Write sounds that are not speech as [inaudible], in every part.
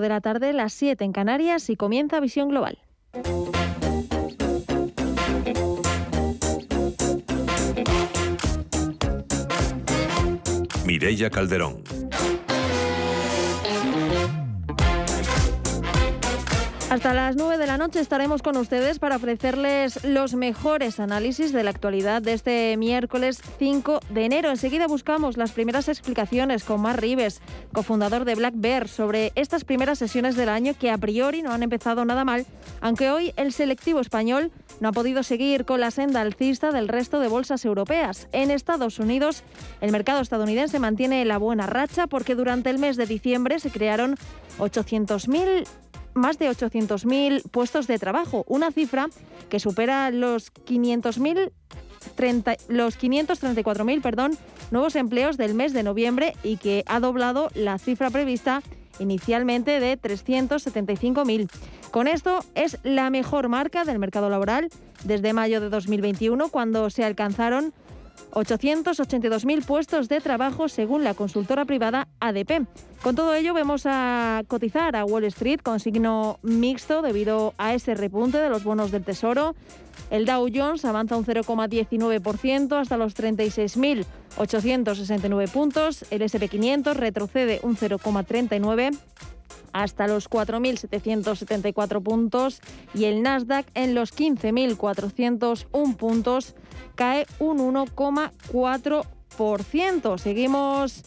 de la tarde, las 7 en Canarias y comienza Visión Global. Mireya Calderón. Hasta las 9 de la noche estaremos con ustedes para ofrecerles los mejores análisis de la actualidad de este miércoles 5 de enero. Enseguida buscamos las primeras explicaciones con Mar Rives, cofundador de Black Bear, sobre estas primeras sesiones del año que a priori no han empezado nada mal, aunque hoy el selectivo español no ha podido seguir con la senda alcista del resto de bolsas europeas. En Estados Unidos, el mercado estadounidense mantiene la buena racha porque durante el mes de diciembre se crearon 800.000 más de 800.000 puestos de trabajo, una cifra que supera los 500.000 los 534.000 perdón, nuevos empleos del mes de noviembre y que ha doblado la cifra prevista inicialmente de 375.000. Con esto es la mejor marca del mercado laboral desde mayo de 2021, cuando se alcanzaron 882.000 puestos de trabajo según la consultora privada ADP. Con todo ello vemos a cotizar a Wall Street con signo mixto debido a ese repunte de los bonos del Tesoro. El Dow Jones avanza un 0,19% hasta los 36.869 puntos. El SP500 retrocede un 0,39% hasta los 4.774 puntos y el Nasdaq en los 15.401 puntos cae un 1,4%. Seguimos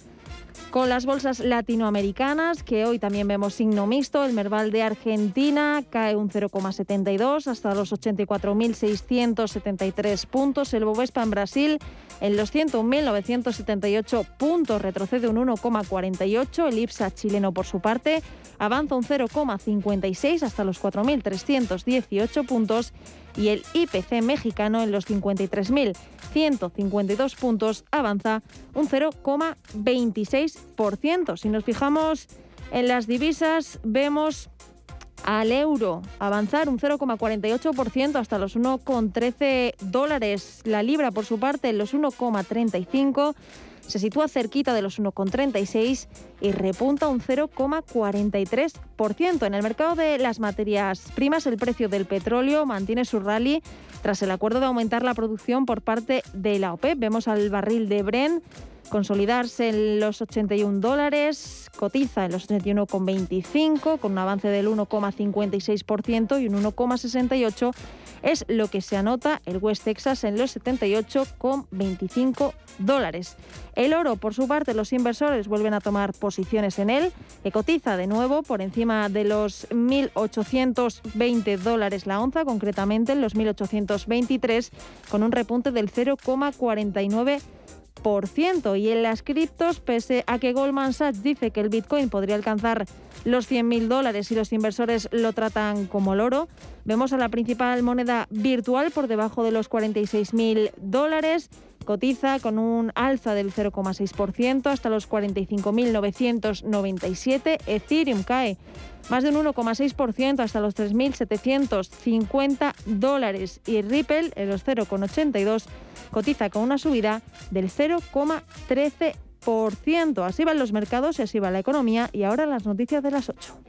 con las bolsas latinoamericanas, que hoy también vemos signo mixto. El Merval de Argentina cae un 0,72 hasta los 84.673 puntos. El Bovespa en Brasil en los 101.978 puntos retrocede un 1,48. El IPSA chileno, por su parte, avanza un 0,56 hasta los 4.318 puntos y el IPC mexicano en los 53.152 puntos avanza un 0,26%. Si nos fijamos en las divisas, vemos al euro avanzar un 0,48% hasta los 1,13 dólares. La libra, por su parte, en los 1,35 se sitúa cerquita de los 1,36 y repunta un 0,43%. En el mercado de las materias primas, el precio del petróleo mantiene su rally tras el acuerdo de aumentar la producción por parte de la OPEP. Vemos al barril de Bren consolidarse en los 81 dólares, cotiza en los 81,25 con un avance del 1,56% y un 1,68 es lo que se anota el West Texas en los 78,25 dólares. El oro, por su parte, los inversores vuelven a tomar posiciones en él, que cotiza de nuevo por encima de los 1.820 dólares la onza, concretamente en los 1.823, con un repunte del 0,49 y en las criptos, pese a que Goldman Sachs dice que el Bitcoin podría alcanzar los 100.000 dólares y los inversores lo tratan como el oro, vemos a la principal moneda virtual por debajo de los 46.000 dólares. Cotiza con un alza del 0,6% hasta los 45.997. Ethereum cae más de un 1,6% hasta los 3.750 dólares y Ripple en los 0,82 cotiza con una subida del 0,13%. Así van los mercados y así va la economía y ahora las noticias de las 8.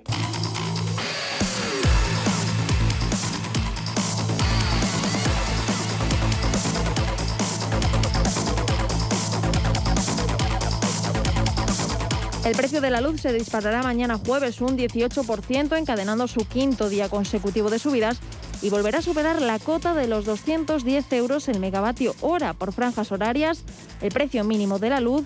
El precio de la luz se disparará mañana jueves un 18%, encadenando su quinto día consecutivo de subidas y volverá a superar la cota de los 210 euros el megavatio hora por franjas horarias. El precio mínimo de la luz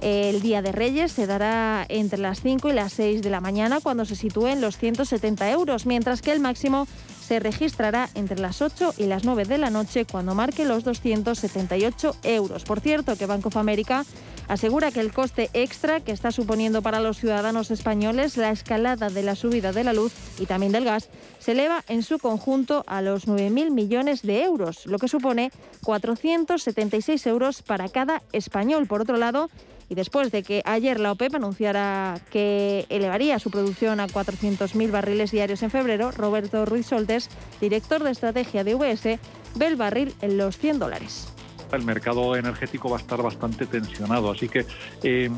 el día de Reyes se dará entre las 5 y las 6 de la mañana cuando se sitúe en los 170 euros, mientras que el máximo se registrará entre las 8 y las 9 de la noche cuando marque los 278 euros. Por cierto, que Banco of America asegura que el coste extra que está suponiendo para los ciudadanos españoles la escalada de la subida de la luz y también del gas se eleva en su conjunto a los 9.000 millones de euros, lo que supone 476 euros para cada español. Por otro lado, y después de que ayer la OPEP anunciara que elevaría su producción a 400.000 barriles diarios en febrero, Roberto Ruiz Soltes, director de estrategia de UBS, ve el barril en los 100 dólares. El mercado energético va a estar bastante tensionado, así que eh,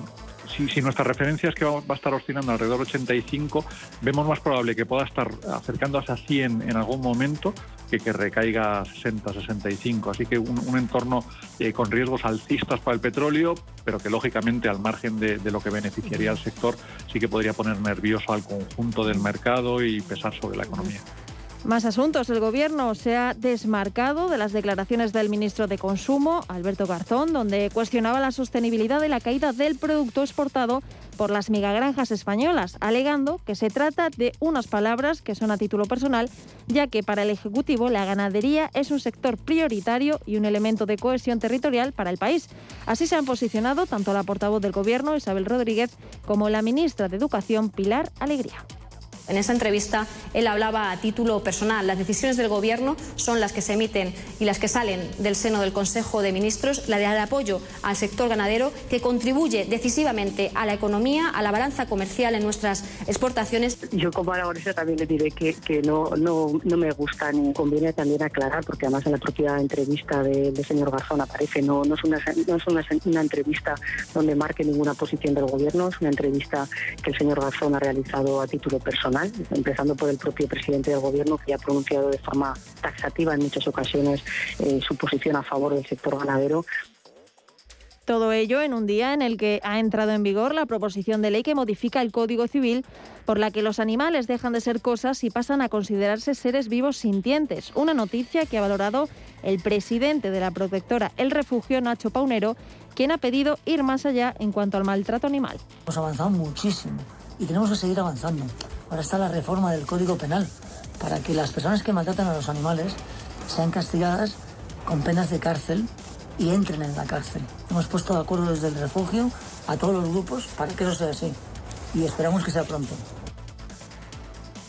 si, nuestra referencia es que va, a estar oscilando alrededor de 85, vemos más probable que pueda estar acercándose a 100 en algún momento que que recaiga a 60, 65. Así que un, entorno eh, con riesgos alcistas para el petróleo, pero que lógicamente al margen de, de lo que beneficiaría al sector sí que podría poner nervioso al conjunto del mercado y pesar sobre la economía. Más asuntos. El Gobierno se ha desmarcado de las declaraciones del ministro de Consumo, Alberto Garzón, donde cuestionaba la sostenibilidad de la caída del producto exportado por las megagranjas españolas, alegando que se trata de unas palabras que son a título personal, ya que para el Ejecutivo la ganadería es un sector prioritario y un elemento de cohesión territorial para el país. Así se han posicionado tanto la portavoz del Gobierno, Isabel Rodríguez, como la ministra de Educación, Pilar Alegría. En esa entrevista él hablaba a título personal. Las decisiones del Gobierno son las que se emiten y las que salen del seno del Consejo de Ministros, la de apoyo al sector ganadero que contribuye decisivamente a la economía, a la balanza comercial en nuestras exportaciones. Yo como aragonesa también le diré que, no, me gusta ni conviene también aclarar, porque además en la propia entrevista del señor Garzón aparece, no, es, una entrevista donde marque ninguna posición del Gobierno, es una entrevista que el señor Garzón ha realizado a título personal empezando por el propio presidente del Gobierno, que ha pronunciado de forma taxativa en muchas ocasiones eh, su posición a favor del sector ganadero. Todo ello en un día en el que ha entrado en vigor la proposición de ley que modifica el Código Civil por la que los animales dejan de ser cosas y pasan a considerarse seres vivos sintientes. Una noticia que ha valorado el presidente de la protectora El Refugio, Nacho Paunero, quien ha pedido ir más allá en cuanto al maltrato animal. Hemos avanzado muchísimo y tenemos que seguir avanzando. Ahora está la reforma del Código Penal para que las personas que maltratan a los animales sean castigadas con penas de cárcel y entren en la cárcel. Hemos puesto de acuerdo desde el refugio a todos los grupos para que eso sea así y esperamos que sea pronto.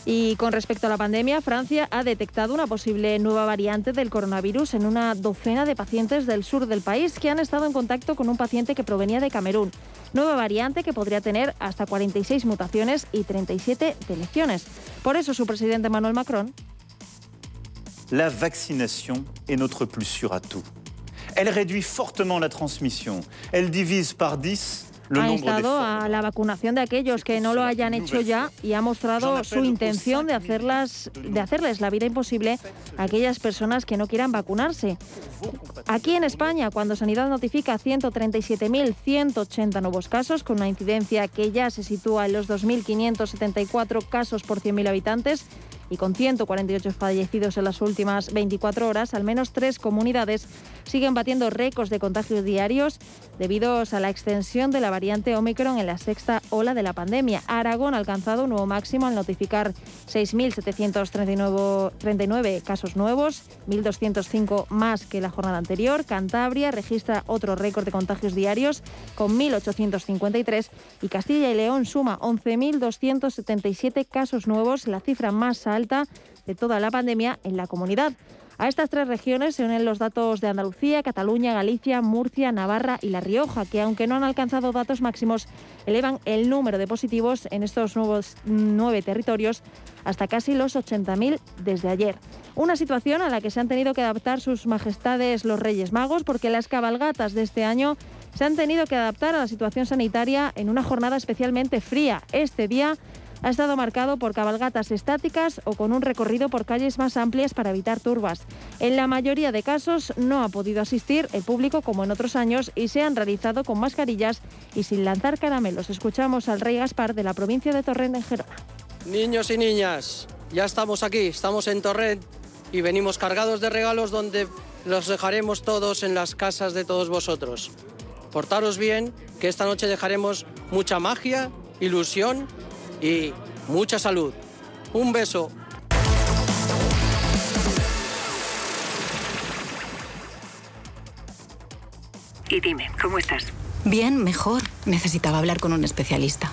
Y con respecto a la pandemia, Francia ha detectado una posible nueva variante del coronavirus en una docena de pacientes del sur del país que han estado en contacto con un paciente que provenía de Camerún. Nueva variante que podría tener hasta 46 mutaciones y 37 deleciones. Por eso su presidente Emmanuel Macron. La vaccinación est notre plus sûr atout. Elle réduit fortement la transmission. Elle divise par 10 ha instado a la vacunación de aquellos que no lo hayan hecho ya y ha mostrado su intención de, hacerlas, de hacerles la vida imposible a aquellas personas que no quieran vacunarse. Aquí en España, cuando Sanidad notifica 137.180 nuevos casos, con una incidencia que ya se sitúa en los 2.574 casos por 100.000 habitantes, y con 148 fallecidos en las últimas 24 horas, al menos tres comunidades siguen batiendo récords de contagios diarios debido a la extensión de la variante Omicron en la sexta ola de la pandemia. Aragón ha alcanzado un nuevo máximo al notificar 6.739 casos nuevos, 1.205 más que la jornada anterior. Cantabria registra otro récord de contagios diarios con 1.853 y Castilla y León suma 11.277 casos nuevos, la cifra más alta de toda la pandemia en la comunidad. A estas tres regiones se unen los datos de Andalucía, Cataluña, Galicia, Murcia, Navarra y La Rioja, que aunque no han alcanzado datos máximos, elevan el número de positivos en estos nuevos nueve territorios hasta casi los 80.000 desde ayer. Una situación a la que se han tenido que adaptar sus majestades los Reyes Magos porque las cabalgatas de este año se han tenido que adaptar a la situación sanitaria en una jornada especialmente fría. Este día ha estado marcado por cabalgatas estáticas o con un recorrido por calles más amplias para evitar turbas. En la mayoría de casos no ha podido asistir el público como en otros años y se han realizado con mascarillas y sin lanzar caramelos. Escuchamos al rey Gaspar de la provincia de Torrent en Gerona. Niños y niñas, ya estamos aquí, estamos en Torrent y venimos cargados de regalos donde los dejaremos todos en las casas de todos vosotros. Portaros bien, que esta noche dejaremos mucha magia, ilusión y mucha salud. Un beso. Y dime, ¿cómo estás? Bien, mejor. Necesitaba hablar con un especialista.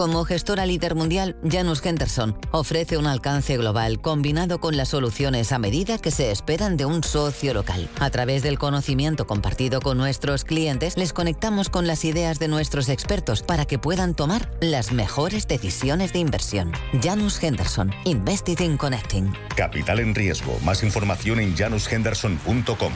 Como gestora líder mundial, Janus Henderson ofrece un alcance global combinado con las soluciones a medida que se esperan de un socio local. A través del conocimiento compartido con nuestros clientes, les conectamos con las ideas de nuestros expertos para que puedan tomar las mejores decisiones de inversión. Janus Henderson, Invested in Connecting. Capital en riesgo. Más información en janushenderson.com.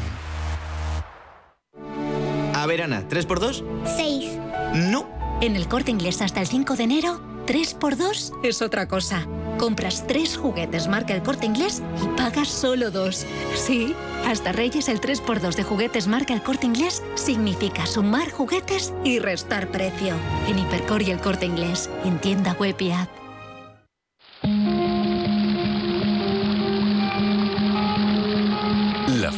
A ver, Ana, ¿3 por 2 6. No. En el corte inglés hasta el 5 de enero, 3 por 2 es otra cosa. Compras tres juguetes marca el corte inglés y pagas solo dos. Sí, hasta Reyes el 3 por 2 de juguetes marca el corte inglés significa sumar juguetes y restar precio. En Hipercor y el corte inglés, en tienda web y app.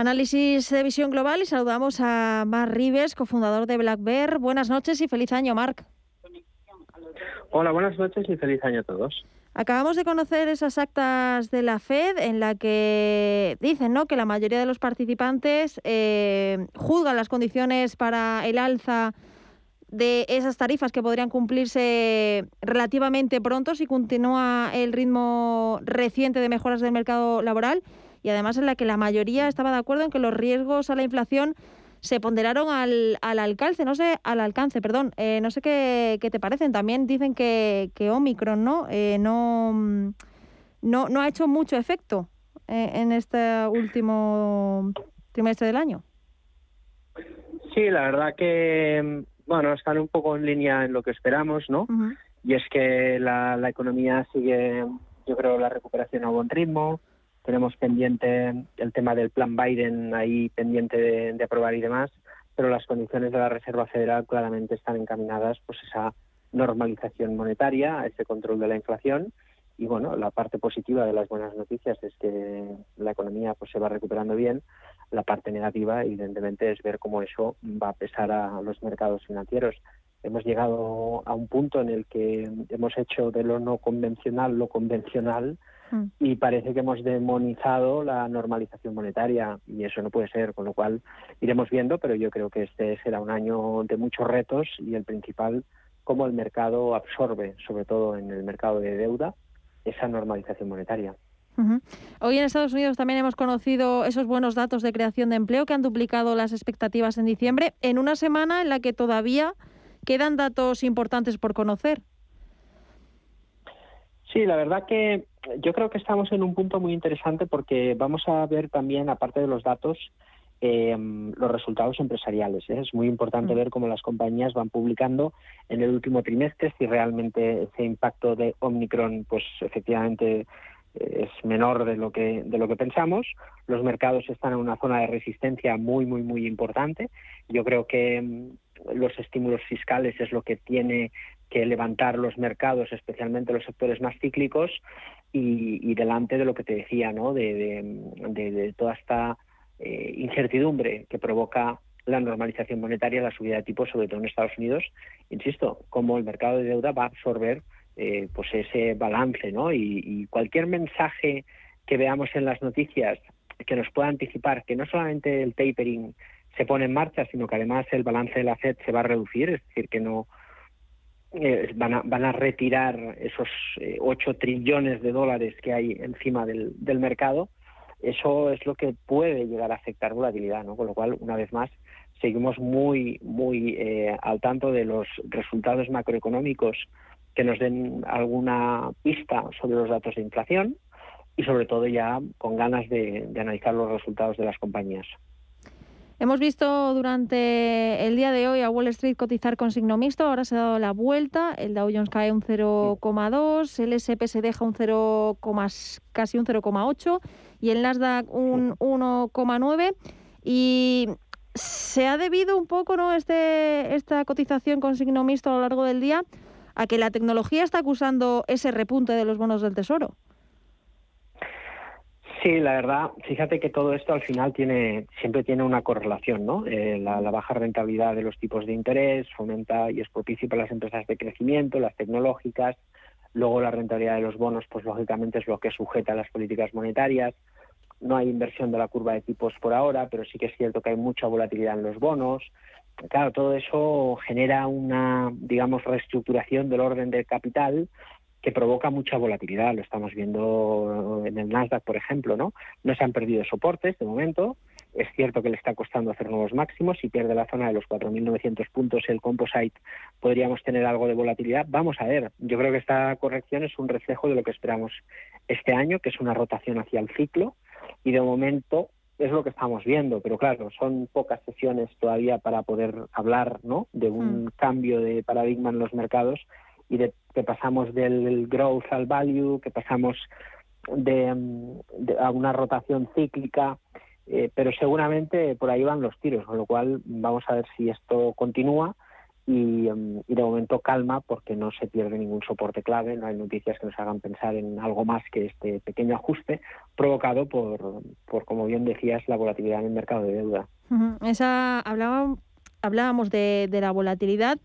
Análisis de visión global y saludamos a Marc Rives, cofundador de Black Bear. Buenas noches y feliz año, Marc. Hola, buenas noches y feliz año a todos. Acabamos de conocer esas actas de la Fed en la que dicen ¿no? que la mayoría de los participantes eh, juzgan las condiciones para el alza de esas tarifas que podrían cumplirse relativamente pronto si continúa el ritmo reciente de mejoras del mercado laboral y además en la que la mayoría estaba de acuerdo en que los riesgos a la inflación se ponderaron al, al alcance, no sé, al alcance, perdón, eh, no sé qué, qué, te parecen. También dicen que, que Omicron, ¿no? Eh, no, no, no ha hecho mucho efecto eh, en este último trimestre del año. Sí, la verdad que, bueno, están un poco en línea en lo que esperamos, ¿no? Uh -huh. Y es que la, la economía sigue, yo creo, la recuperación a buen ritmo tenemos pendiente el tema del plan Biden ahí pendiente de, de, aprobar y demás, pero las condiciones de la Reserva Federal claramente están encaminadas pues esa normalización monetaria, a ese control de la inflación y bueno, la parte positiva de las buenas noticias es que la economía pues se va recuperando bien, la parte negativa evidentemente es ver cómo eso va a pesar a los mercados financieros. Hemos llegado a un punto en el que hemos hecho de lo no convencional lo convencional y parece que hemos demonizado la normalización monetaria y eso no puede ser, con lo cual iremos viendo, pero yo creo que este será un año de muchos retos y el principal, cómo el mercado absorbe, sobre todo en el mercado de deuda, esa normalización monetaria. Uh -huh. Hoy en Estados Unidos también hemos conocido esos buenos datos de creación de empleo que han duplicado las expectativas en diciembre, en una semana en la que todavía quedan datos importantes por conocer. Sí, la verdad que yo creo que estamos en un punto muy interesante porque vamos a ver también, aparte de los datos, eh, los resultados empresariales. ¿eh? Es muy importante mm. ver cómo las compañías van publicando en el último trimestre si realmente ese impacto de Omicron, pues efectivamente eh, es menor de lo que de lo que pensamos. Los mercados están en una zona de resistencia muy muy muy importante. Yo creo que mm, los estímulos fiscales es lo que tiene que levantar los mercados, especialmente los sectores más cíclicos, y, delante de lo que te decía, ¿no? de, toda esta eh, incertidumbre que provoca la normalización monetaria, la subida de tipos, sobre todo en Estados Unidos, insisto, cómo el mercado de deuda va a absorber eh, pues ese balance, ¿no? Y, cualquier mensaje que veamos en las noticias que nos pueda anticipar que no solamente el tapering se pone en marcha, sino que además el balance de la Fed se va a reducir, es decir, que no eh, van, a, van a retirar esos eh, 8 trillones de dólares que hay encima del, del mercado, eso es lo que puede llegar a afectar volatilidad, ¿no? Con lo cual, una vez más, seguimos muy, muy eh, al tanto de los resultados macroeconómicos que nos den alguna pista sobre los datos de inflación y, sobre todo, ya con ganas de, de analizar los resultados de las compañías. Hemos visto durante el día de hoy a Wall Street cotizar con signo mixto, ahora se ha dado la vuelta, el Dow Jones cae un 0,2, el S&P se deja un 0, casi un 0,8 y el Nasdaq un 1,9 y ¿Se ha debido un poco ¿no? este, esta cotización con signo mixto a lo largo del día a que la tecnología está acusando ese repunte de los bonos del Tesoro? Sí, la verdad, fíjate que todo esto al final tiene siempre tiene una correlación, ¿no? Eh, la, baja rentabilidad de los tipos de interés fomenta y es propicio para las empresas de crecimiento, las tecnológicas. Luego la rentabilidad de los bonos, pues lógicamente es lo que sujeta a las políticas monetarias. No hay inversión de la curva de tipos por ahora, pero sí que es cierto que hay mucha volatilidad en los bonos. Claro, todo eso genera una, digamos, reestructuración del orden del capital que provoca mucha volatilidad. Lo estamos viendo en el Nasdaq, por ejemplo, ¿no? No se han perdido soportes de momento. Es cierto que le está costando hacer nuevos máximos. Si pierde la zona de los 4.900 puntos el composite, podríamos tener algo de volatilidad. Vamos a ver. Yo creo que esta corrección es un reflejo de lo que esperamos este año, que es una rotación hacia el ciclo. Y de momento es lo que estamos viendo, pero claro, son pocas sesiones todavía para poder hablar ¿no? de un mm. cambio de paradigma en los mercados y de que pasamos del growth al value, que pasamos de, a una rotación cíclica, eh, pero seguramente por ahí van los tiros, con lo cual vamos a ver si esto continúa y, mm, y, de momento calma porque no se pierde ningún soporte clave, no hay noticias que nos hagan pensar en algo más que este pequeño ajuste provocado por, por como bien decías, la volatilidad en el mercado de deuda. Esa hablábamos, hablábamos de, de la volatilidad.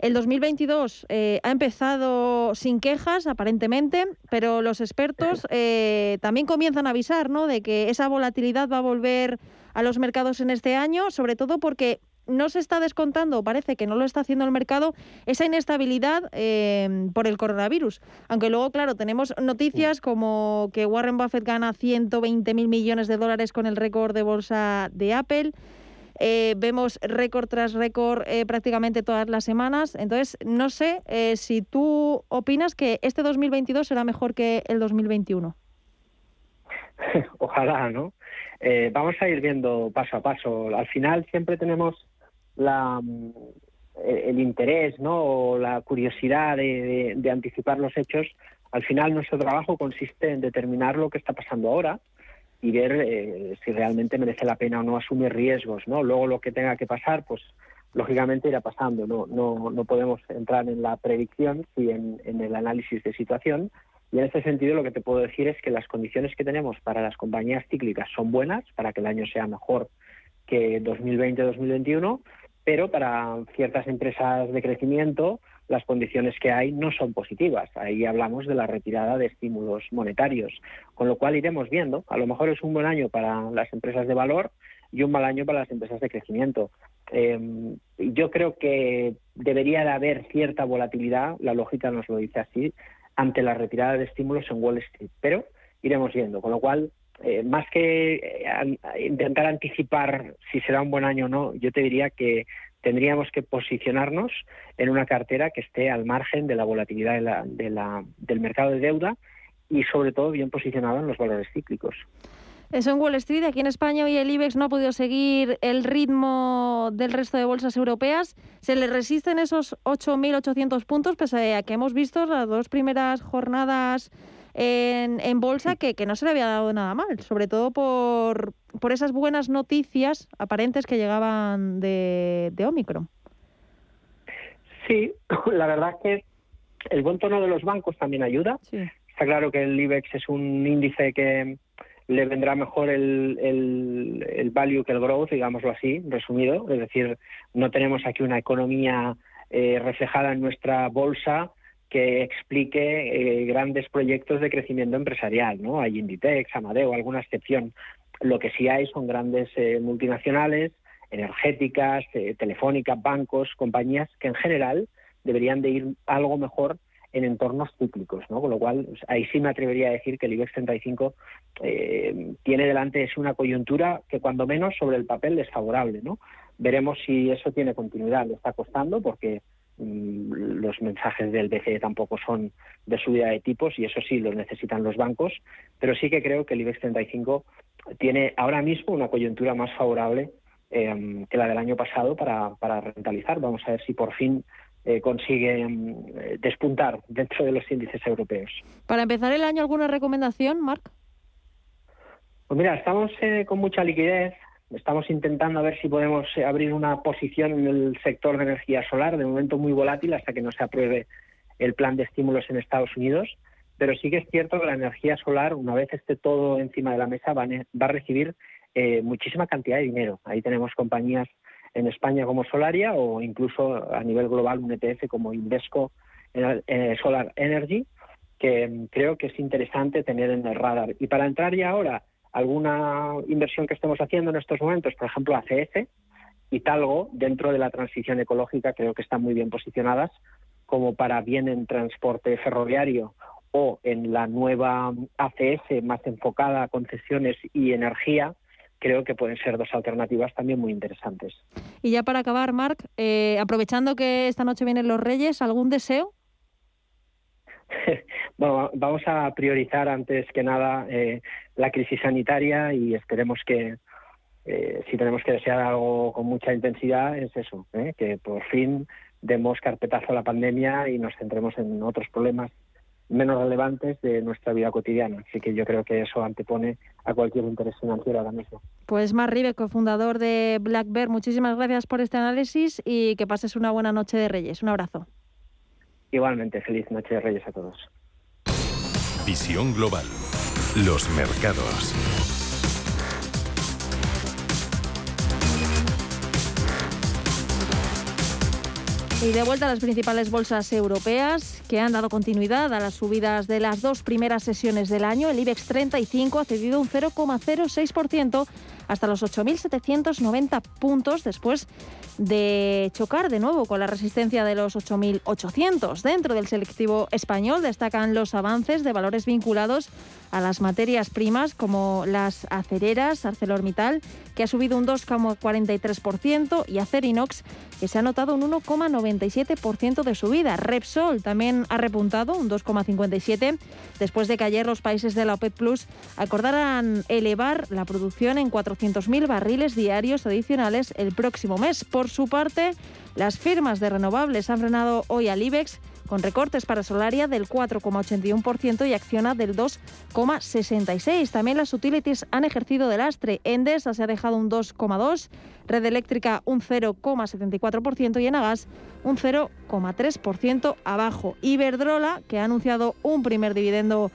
El 2022 eh, ha empezado sin quejas, aparentemente, pero los expertos eh, también comienzan a avisar ¿no? de que esa volatilidad va a volver a los mercados en este año, sobre todo porque no se está descontando, parece que no lo está haciendo el mercado, esa inestabilidad eh, por el coronavirus. Aunque luego, claro, tenemos noticias como que Warren Buffett gana 120 mil millones de dólares con el récord de bolsa de Apple. Eh, vemos récord tras récord eh, prácticamente todas las semanas. Entonces, no sé eh, si tú opinas que este 2022 será mejor que el 2021. [laughs] Ojalá, ¿no? vamos a ir viendo paso a paso. Al final siempre tenemos la, el interés, ¿no? O la curiosidad de anticipar los hechos. Al final nuestro trabajo consiste en determinar lo que está pasando ahora y ver eh, si realmente merece la pena o no asumir riesgos, ¿no? Luego lo que tenga que pasar, pues lógicamente irá pasando. No, no, no podemos entrar en la predicción, sí en, en el análisis de situación. Y en este sentido lo que te puedo decir es que las condiciones que tenemos para las compañías cíclicas son buenas, para que el año sea mejor que 2020-2021, pero para ciertas empresas de crecimiento las condiciones que hay no son positivas. Ahí hablamos de la retirada de estímulos monetarios, con lo cual iremos viendo. A lo mejor es un buen año para las empresas de valor y un mal año para las empresas de crecimiento. Em, yo creo que debería de haber cierta volatilidad, la lógica nos lo dice así, ante la retirada de estímulos en Wall Street, pero iremos viendo, con lo cual eh, más que eh, intentar anticipar si será un buen año o no, yo te diría que tendríamos que posicionarnos en una cartera que esté al margen de la volatilidad del mercado de deuda y sobre todo bien posicionada en los valores cíclicos. Eso en Wall Street, aquí en España hoy el IBEX no ha podido seguir el ritmo del resto de bolsas europeas. Se le resisten esos 8.800 puntos, pese a que hemos visto las dos primeras jornadas en, bolsa que, no se le había dado nada mal, sobre todo por, por esas buenas noticias aparentes que llegaban de, de Omicron. Sí, [laughs] la verdad que el buen tono de los bancos también ayuda. Está claro que el IBEX es un índice que le vendrá mejor el, el, el, value que el growth, digámoslo así, resumido. Es decir, no tenemos aquí una economía eh, reflejada en nuestra bolsa que explique eh, grandes proyectos de crecimiento empresarial, ¿no? Hay Inditex, Amadeo, alguna excepción. Lo que sí hay son grandes eh, multinacionales, energéticas, eh, telefónicas, bancos, compañías que en general deberían de ir algo mejor en entornos cíclicos, ¿no? Con lo cual, pues, ahí sí me atrevería a decir que el IBEX 35 tiene delante es una coyuntura que cuando menos sobre el papel es favorable, ¿no? Veremos si eso tiene continuidad. Le está costando porque los mensajes del BCE tampoco son de subida de tipos y eso sí los necesitan los bancos, pero sí que creo que el IBEX 35 tiene ahora mismo una coyuntura más favorable em, que la del año pasado para, para, rentalizar. Vamos a ver si por fin eh, consigue em, despuntar dentro de los índices europeos. Para empezar el año, ¿alguna recomendación, Marc? Pues mira, estamos eh, con mucha liquidez, Estamos intentando a ver si podemos eh, abrir una posición en el sector de energía solar, de momento muy volátil hasta que no se apruebe el plan de estímulos en Estados Unidos. Pero sí que es cierto que la energía solar, una vez esté todo encima de la mesa, va a recibir eh, muchísima cantidad de dinero. Ahí tenemos compañías en España como Solaria o incluso a nivel global un ETF como Invesco eh, Solar Energy, que mm, creo que es interesante tener en el radar. Y para entrar ya ahora alguna inversión que estemos haciendo en estos momentos, por ejemplo ACS y Talgo, dentro de la transición ecológica, creo que están muy bien posicionadas como para bien en transporte ferroviario o en la nueva ACS más enfocada a concesiones y energía, creo que pueden ser dos alternativas también muy interesantes. Y ya para acabar, Marc, eh, aprovechando que esta noche vienen los Reyes, ¿algún deseo? [laughs] bueno, vamos a priorizar antes que nada eh, la crisis sanitaria y esperemos que, eh, si tenemos que desear algo con mucha intensidad, es eso, que por fin demos carpetazo a la pandemia y nos centremos en otros problemas menos relevantes de nuestra vida cotidiana. Así que yo creo que eso antepone a cualquier interés financiero ahora mismo. Pues Mar Ribe, cofundador de Black Bear, muchísimas gracias por este análisis y que pases una buena noche de Reyes. Un abrazo. Igualmente, feliz noche de Reyes a todos. Visión Global. Los mercados. Y de vuelta a las principales bolsas europeas que han dado continuidad a las subidas de las dos primeras sesiones del año. El IBEX 35 ha cedido un 0,06% hasta los 8.790 puntos después de chocar de nuevo con la resistencia de los 8.800. Dentro del selectivo español destacan los avances de valores vinculados a las materias primas como las acereras, ArcelorMittal, que ha subido un 2,43%, y Acerinox, que se ha notado un 1,97% de subida. Repsol también ha repuntado un 2,57% después de que ayer los países de la OPEP Plus acordaran elevar la producción en 400.000 barriles diarios adicionales el próximo mes. Por su parte, las firmas de renovables han frenado hoy al IBEX con recortes para Solaria del 4,81% y Acciona del 2,66%. También las utilities han ejercido de lastre. Endesa se ha dejado un 2,2%, Red Eléctrica un 0,74% y Enagas un 0,3% abajo. Iberdrola, que ha anunciado un primer dividendo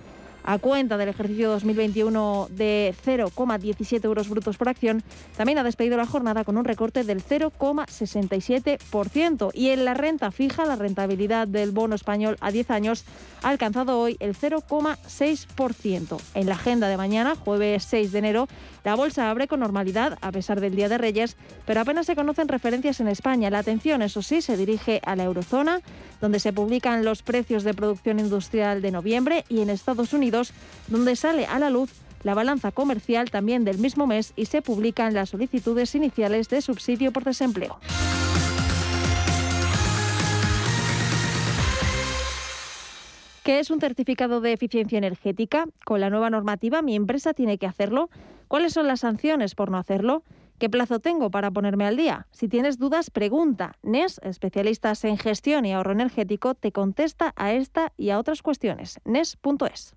a cuenta del ejercicio 2021 de 0,17 euros brutos por acción, también ha despedido la jornada con un recorte del 0,67%. Y en la renta fija, la rentabilidad del bono español a 10 años ha alcanzado hoy el 0,6%. En la agenda de mañana, jueves 6 de enero, la bolsa abre con normalidad a pesar del Día de Reyes, pero apenas se conocen referencias en España. La atención, eso sí, se dirige a la eurozona, donde se publican los precios de producción industrial de noviembre, y en Estados Unidos, donde sale a la luz la balanza comercial también del mismo mes y se publican las solicitudes iniciales de subsidio por desempleo. ¿Qué es un certificado de eficiencia energética? Con la nueva normativa, mi empresa tiene que hacerlo. ¿Cuáles son las sanciones por no hacerlo? ¿Qué plazo tengo para ponerme al día? Si tienes dudas, pregunta. NES, especialistas en gestión y ahorro energético, te contesta a esta y a otras cuestiones. NES.es.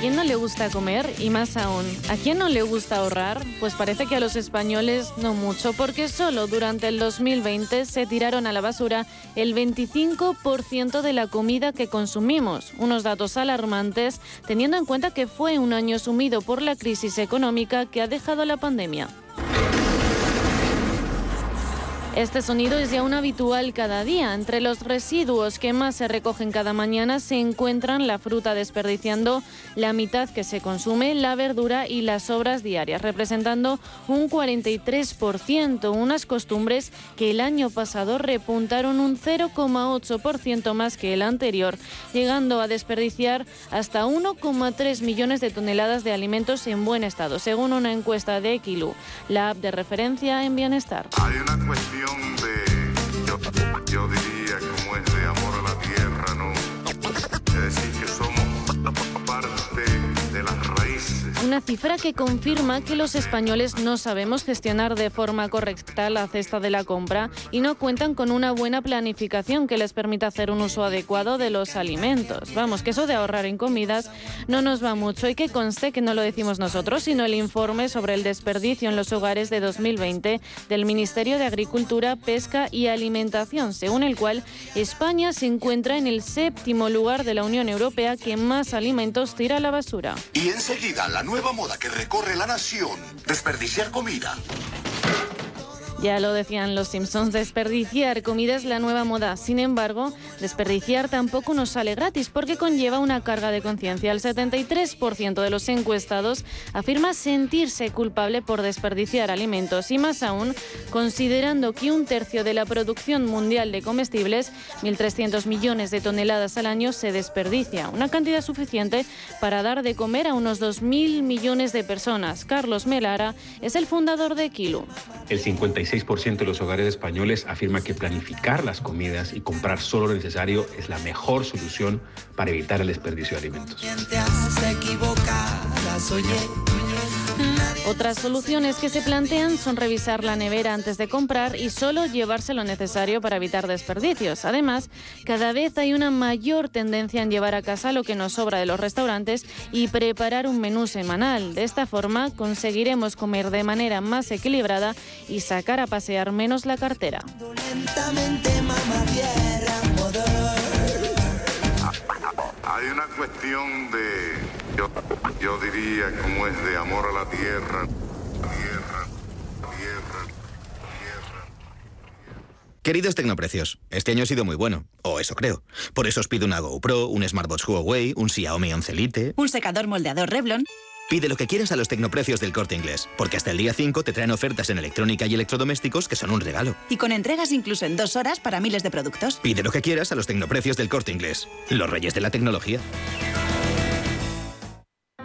quién no le gusta comer? Y más aún, ¿a quién no le gusta ahorrar? Pues parece que a los españoles no mucho, porque solo durante el 2020 se tiraron a la basura el 25% de la comida que consumimos. Unos datos alarmantes, teniendo en cuenta que fue un año sumido por la crisis económica que ha dejado la pandemia. Este sonido es ya un habitual cada día. Entre los residuos que más se recogen cada mañana se encuentran la fruta desperdiciando la mitad que se consume, la verdura y las sobras diarias, representando un 43%, unas costumbres que el año pasado repuntaron un 0,8% más que el anterior, llegando a desperdiciar hasta 1,3 millones de toneladas de alimentos en buen estado, según una encuesta de Equilu, la app de referencia en bienestar yo, yo diría Una cifra que confirma que los españoles no sabemos gestionar de forma correcta la cesta de la compra y no cuentan con una buena planificación que les permita hacer un uso adecuado de los alimentos. Vamos, que eso de ahorrar en comidas no nos va mucho y que conste que no lo decimos nosotros, sino el informe sobre el desperdicio en los hogares de 2020 del Ministerio de Agricultura, Pesca y Alimentación, según el cual España se encuentra en el séptimo lugar de la Unión Europea que más alimentos tira a la basura. Y enseguida la nueva moda que recorre la nación, desperdiciar comida. Ya lo decían los Simpsons, desperdiciar comida es la nueva moda. Sin embargo, desperdiciar tampoco nos sale gratis porque conlleva una carga de conciencia. El 73% de los encuestados afirma sentirse culpable por desperdiciar alimentos y más aún considerando que un tercio de la producción mundial de comestibles, 1.300 millones de toneladas al año, se desperdicia. Una cantidad suficiente para dar de comer a unos 2.000 millones de personas. Carlos Melara es el fundador de Kilo. El 56 6% de los hogares españoles afirma que planificar las comidas y comprar solo lo necesario es la mejor solución para evitar el desperdicio de alimentos. Otras soluciones que se plantean son revisar la nevera antes de comprar y solo llevarse lo necesario para evitar desperdicios. Además, cada vez hay una mayor tendencia en llevar a casa lo que nos sobra de los restaurantes y preparar un menú semanal. De esta forma conseguiremos comer de manera más equilibrada y sacar a pasear menos la cartera. Hay una cuestión de, yo, yo diría, como es de amor a la tierra. Tierra, tierra. Queridos tecnoprecios, este año ha sido muy bueno, o eso creo. Por eso os pido una GoPro, un Smartwatch Huawei, un Xiaomi 11 Lite. Un secador moldeador Revlon. Pide lo que quieras a los tecnoprecios del corte inglés, porque hasta el día 5 te traen ofertas en electrónica y electrodomésticos que son un regalo. Y con entregas incluso en dos horas para miles de productos. Pide lo que quieras a los tecnoprecios del corte inglés, los reyes de la tecnología.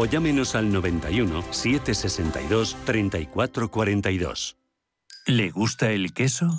o llámenos al 91 762 3442. ¿Le gusta el queso?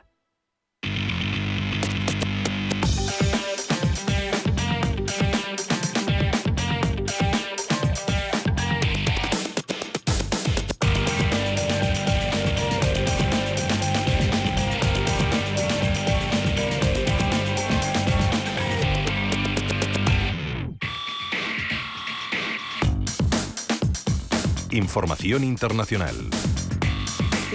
Información internacional.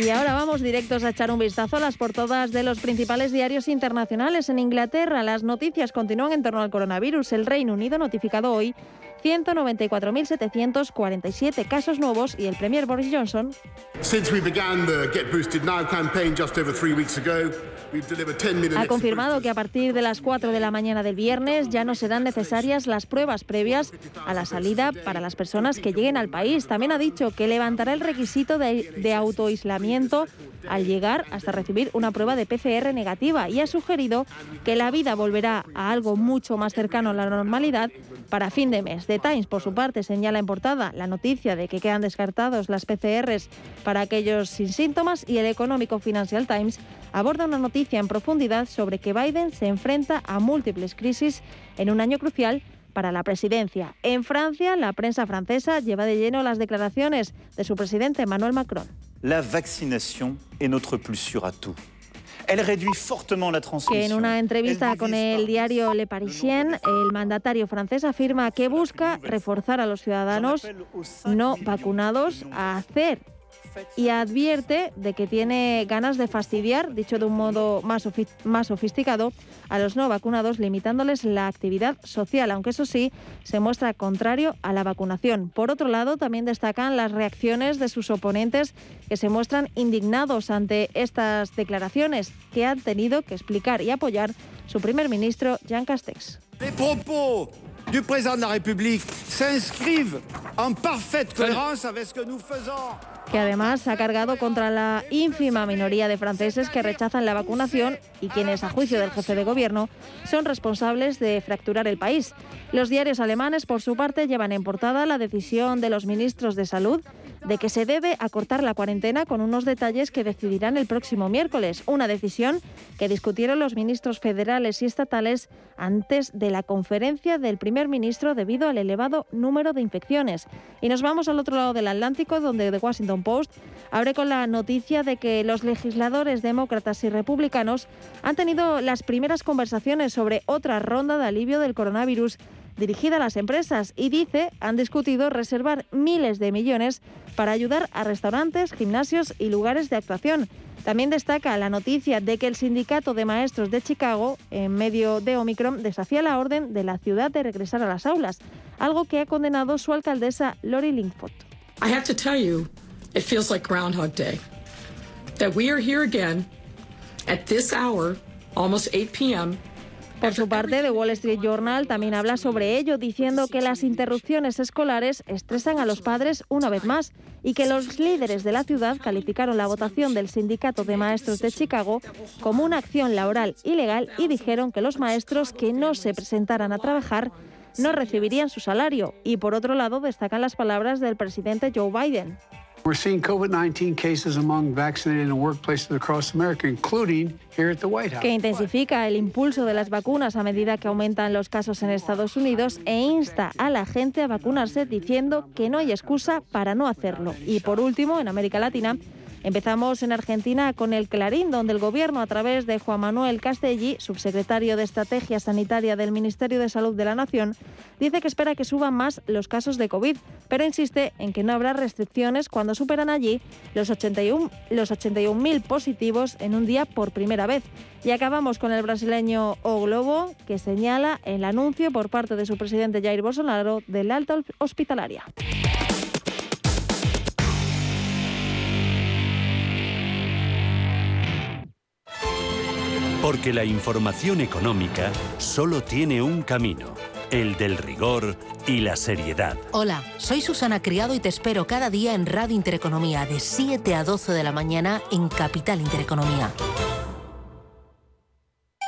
Y ahora vamos directos a echar un vistazo a las portadas de los principales diarios internacionales. En Inglaterra, las noticias continúan en torno al coronavirus. El Reino Unido notificado hoy 194.747 casos nuevos y el Premier Boris Johnson ha confirmado que a partir de las 4 de la mañana del viernes ya no serán necesarias las pruebas previas a la salida para las personas que lleguen al país. También ha dicho que levantará el requisito de, de autoaislamiento al llegar hasta recibir una prueba de PCR negativa y ha sugerido que la vida volverá a algo mucho más cercano a la normalidad para fin de mes. The Times, por su parte, señala en portada la noticia de que quedan descartados las PCRs para aquellos sin síntomas y el económico Financial Times aborda una noticia en profundidad sobre que Biden se enfrenta a múltiples crisis en un año crucial para la presidencia. En Francia, la prensa francesa lleva de lleno las declaraciones de su presidente Emmanuel Macron. La vaccinación est notre plus sûr atout. Que en una entrevista con el diario Le Parisien, el mandatario francés afirma que busca reforzar a los ciudadanos no vacunados a hacer y advierte de que tiene ganas de fastidiar, dicho de un modo más, más sofisticado, a los no vacunados, limitándoles la actividad social, aunque eso sí, se muestra contrario a la vacunación. Por otro lado, también destacan las reacciones de sus oponentes que se muestran indignados ante estas declaraciones que han tenido que explicar y apoyar su primer ministro, Jean Castex. Du président de la République s'inscrivent en parfaite cohérence avec ce que nous faisons que además ha cargado contra la ínfima minoría de franceses que rechazan la vacunación y quienes, a juicio del jefe de gobierno, son responsables de fracturar el país. Los diarios alemanes, por su parte, llevan en portada la decisión de los ministros de Salud de que se debe acortar la cuarentena con unos detalles que decidirán el próximo miércoles, una decisión que discutieron los ministros federales y estatales antes de la conferencia del primer ministro debido al elevado número de infecciones. Y nos vamos al otro lado del Atlántico, donde The Washington Post abre con la noticia de que los legisladores demócratas y republicanos han tenido las primeras conversaciones sobre otra ronda de alivio del coronavirus dirigida a las empresas y dice han discutido reservar miles de millones para ayudar a restaurantes, gimnasios y lugares de actuación. También destaca la noticia de que el sindicato de maestros de Chicago, en medio de Omicron, desafía la orden de la ciudad de regresar a las aulas, algo que ha condenado su alcaldesa Lori Linkford. I have to tell you, it feels like Groundhog Day. That we are here again at this hour, almost 8 p.m. Por su parte, The Wall Street Journal también habla sobre ello, diciendo que las interrupciones escolares estresan a los padres una vez más y que los líderes de la ciudad calificaron la votación del Sindicato de Maestros de Chicago como una acción laboral ilegal y dijeron que los maestros que no se presentaran a trabajar no recibirían su salario. Y por otro lado, destacan las palabras del presidente Joe Biden. We're seeing COVID-19 cases among vaccinated in workplaces across America, including here at the White House. Que intensifica el impulso de las vacunas a medida que aumentan los casos en Estados Unidos e insta a la gente a vacunarse diciendo que no hay excusa para no hacerlo. Y por último, en América Latina, Empezamos en Argentina con el Clarín, donde el Gobierno, a través de Juan Manuel Castelli, subsecretario de Estrategia Sanitaria del Ministerio de Salud de la Nación, dice que espera que suban más los casos de COVID, pero insiste en que no habrá restricciones cuando superan allí los 81.000 los 81 positivos en un día por primera vez. Y acabamos con el brasileño O Globo, que señala el anuncio por parte de su presidente Jair Bolsonaro del alta hospitalaria. Porque la información económica solo tiene un camino, el del rigor y la seriedad. Hola, soy Susana Criado y te espero cada día en Radio Intereconomía de 7 a 12 de la mañana en Capital Intereconomía.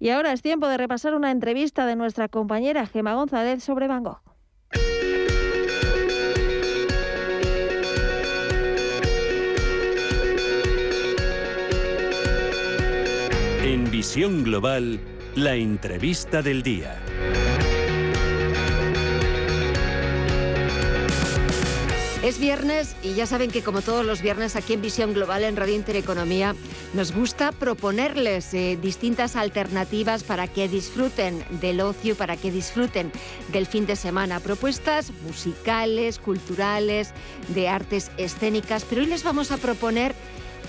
Y ahora es tiempo de repasar una entrevista de nuestra compañera Gema González sobre Van Gogh. En Visión Global, la entrevista del día. Es viernes y ya saben que como todos los viernes aquí en Visión Global en Radio Intereconomía nos gusta proponerles eh, distintas alternativas para que disfruten del ocio, para que disfruten del fin de semana. Propuestas musicales, culturales, de artes escénicas, pero hoy les vamos a proponer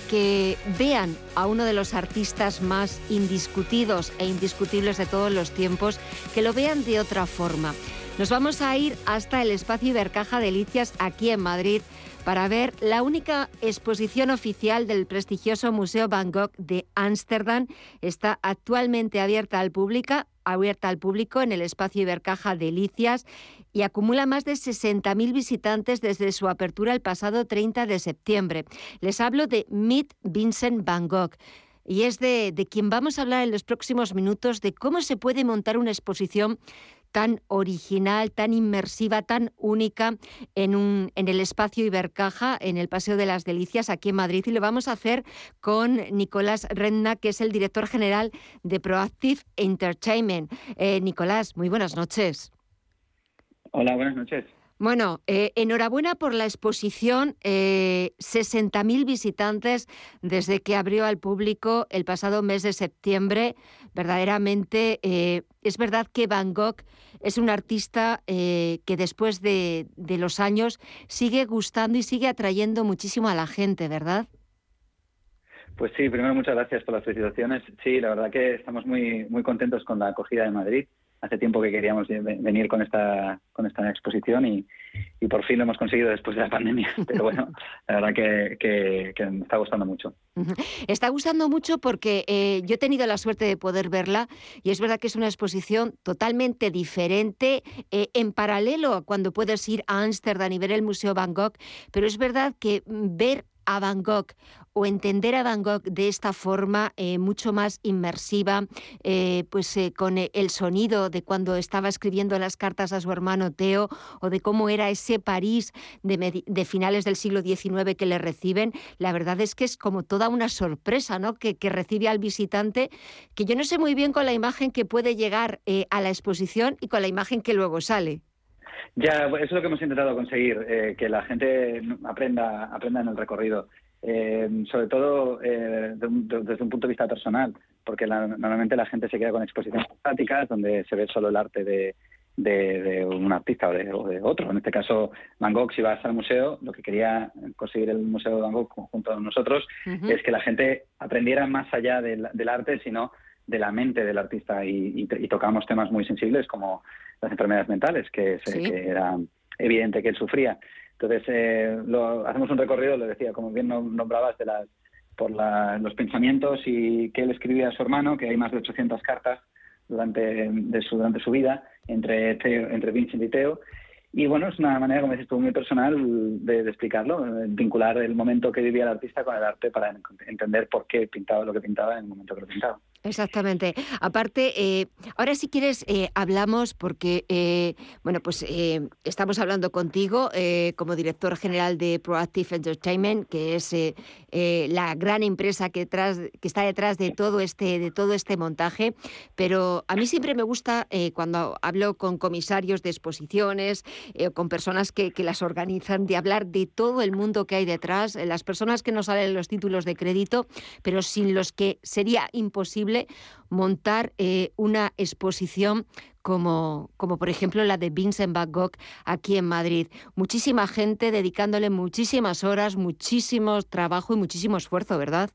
que vean a uno de los artistas más indiscutidos e indiscutibles de todos los tiempos, que lo vean de otra forma. Nos vamos a ir hasta el espacio Ibercaja Delicias aquí en Madrid para ver la única exposición oficial del prestigioso Museo Van Gogh de Ámsterdam. Está actualmente abierta al público, abierta al público en el espacio Ibercaja Delicias y acumula más de 60.000 visitantes desde su apertura el pasado 30 de septiembre. Les hablo de Meet Vincent Van Gogh y es de, de, quien vamos a hablar en los próximos minutos de cómo se puede montar una exposición tan original, tan inmersiva, tan única en, un, en el espacio Ibercaja, en el Paseo de las Delicias, aquí en Madrid. Y lo vamos a hacer con Nicolás Redna, que es el director general de Proactive Entertainment. Eh, Nicolás, muy buenas noches. Hola, buenas noches. Bueno, eh, enhorabuena por la exposición. Eh, 60.000 visitantes desde que abrió al público el pasado mes de septiembre. Verdaderamente, eh, es verdad que Van Gogh es un artista eh, que después de, de los años sigue gustando y sigue atrayendo muchísimo a la gente, ¿verdad? Pues sí, primero muchas gracias por las felicitaciones. Sí, la verdad que estamos muy, muy contentos con la acogida de Madrid hace tiempo que queríamos venir con esta con esta exposición y, y, por fin lo hemos conseguido después de la pandemia. [laughs] Pero bueno, la verdad que, que, que me está gustando mucho. Está gustando mucho porque eh, yo he tenido la suerte de poder verla y es verdad que es una exposición totalmente diferente, eh, en paralelo a cuando puedes ir a Ámsterdam y ver el Museo Van Gogh, pero es verdad que ver a Van Gogh o entender a Van Gogh de esta forma eh, mucho más inmersiva, eh, pues eh, con el sonido de cuando estaba escribiendo las cartas a su hermano Teo o de cómo era ese París de, finales del siglo XIX que le reciben, la verdad es que es como toda una sorpresa, ¿no? Que, que recibe al visitante, que yo no sé muy bien con la imagen que puede llegar a la exposición y con la imagen que luego sale. Ya, eso es lo que hemos intentado conseguir, eh, que la gente aprenda, aprenda en el recorrido. Eh, sobre todo eh, de un, de, desde un punto de vista personal, porque la, normalmente la gente se queda con exposiciones estáticas donde se ve solo el arte de, de, un artista o de, o de, otro. En este caso, Van Gogh, si vas al museo, lo que quería conseguir el Museo de Van Gogh junto a nosotros uh -huh. es que la gente aprendiera más allá del, del arte, sino de la mente del artista y, y, y, tocamos temas muy sensibles como las enfermedades mentales, que, se, ¿Sí? que era evidente que él sufría. Entonces, eh, lo, hacemos un recorrido, lo decía, como bien nombrabas, de las, por la, los pensamientos y que él escribía a su hermano, que hay más de 800 cartas durante, de su, durante su vida entre, Teo, entre Vincent y Teo. Y bueno, es una manera, como dices tú, muy personal de, de, explicarlo, vincular el momento que vivía el artista con el arte para entender por qué pintaba lo que pintaba en el momento que lo pintaba. Exactamente. Aparte, eh, ahora si quieres eh, hablamos porque, eh, bueno, pues eh, estamos hablando contigo eh, como director general de Proactive Entertainment, que es eh, la gran empresa que, tras, que está detrás de todo este, de todo este montaje. Pero a mí siempre me gusta cuando hablo con comisarios de exposiciones, con personas que, que, las organizan, de hablar de todo el mundo que hay detrás, las personas que no salen los títulos de crédito, pero sin los que sería imposible montar eh, una exposición como, como por ejemplo la de Vincent Van Gogh aquí en Madrid. Muchísima gente dedicándole muchísimas horas, muchísimo trabajo y muchísimo esfuerzo, ¿verdad?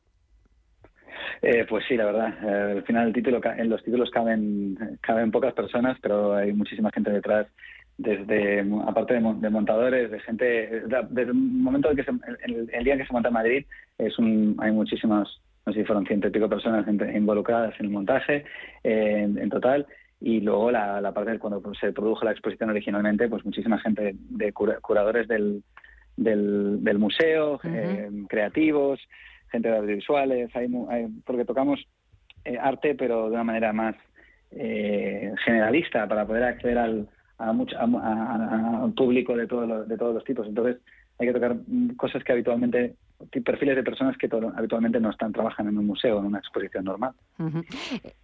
Eh, pues sí, la verdad. Eh, al final el título, en los títulos caben, caben pocas personas, pero hay muchísima gente detrás desde aparte de, montadores, de gente, desde el momento en que se, el, día que se monta en Madrid es un, hay muchísimos no sé si fueron ciento y pico personas involucradas en el montaje eh, en, en, total. Y luego la, la parte de cuando se produjo la exposición originalmente, pues muchísima gente de cura, curadores del, del, del museo, uh -huh. eh, creativos, gente de audiovisuales, hay, hay, porque tocamos eh, arte, pero de una manera más eh, generalista para poder acceder al, a, mucho, a, a, a, público de, todo lo, de todos los tipos. Entonces hay que tocar cosas que habitualmente perfiles de personas que todo, habitualmente no están trabajando en un museo, en una exposición normal. Uh -huh.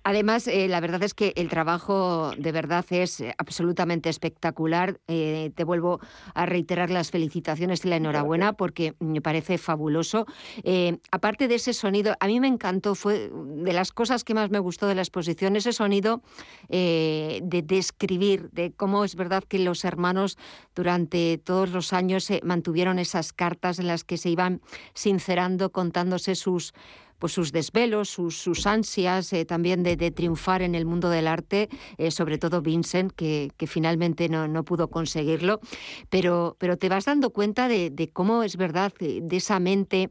Además, eh, la verdad es que el trabajo de verdad es eh, absolutamente espectacular. Eh, te vuelvo a reiterar las felicitaciones y la enhorabuena porque me parece fabuloso. Eh, aparte de ese sonido, a mí me encantó, fue de las cosas que más me gustó de la exposición, ese sonido de describir, de cómo es verdad que los hermanos durante todos los años mantuvieron esas cartas en las que se iban sincerando, contándose sus pues sus desvelos, sus, ansias eh, también de, triunfar en el mundo del arte, eh, sobre todo Vincent, que, finalmente no, pudo conseguirlo, pero, pero te vas dando cuenta de, cómo es verdad, de esa mente,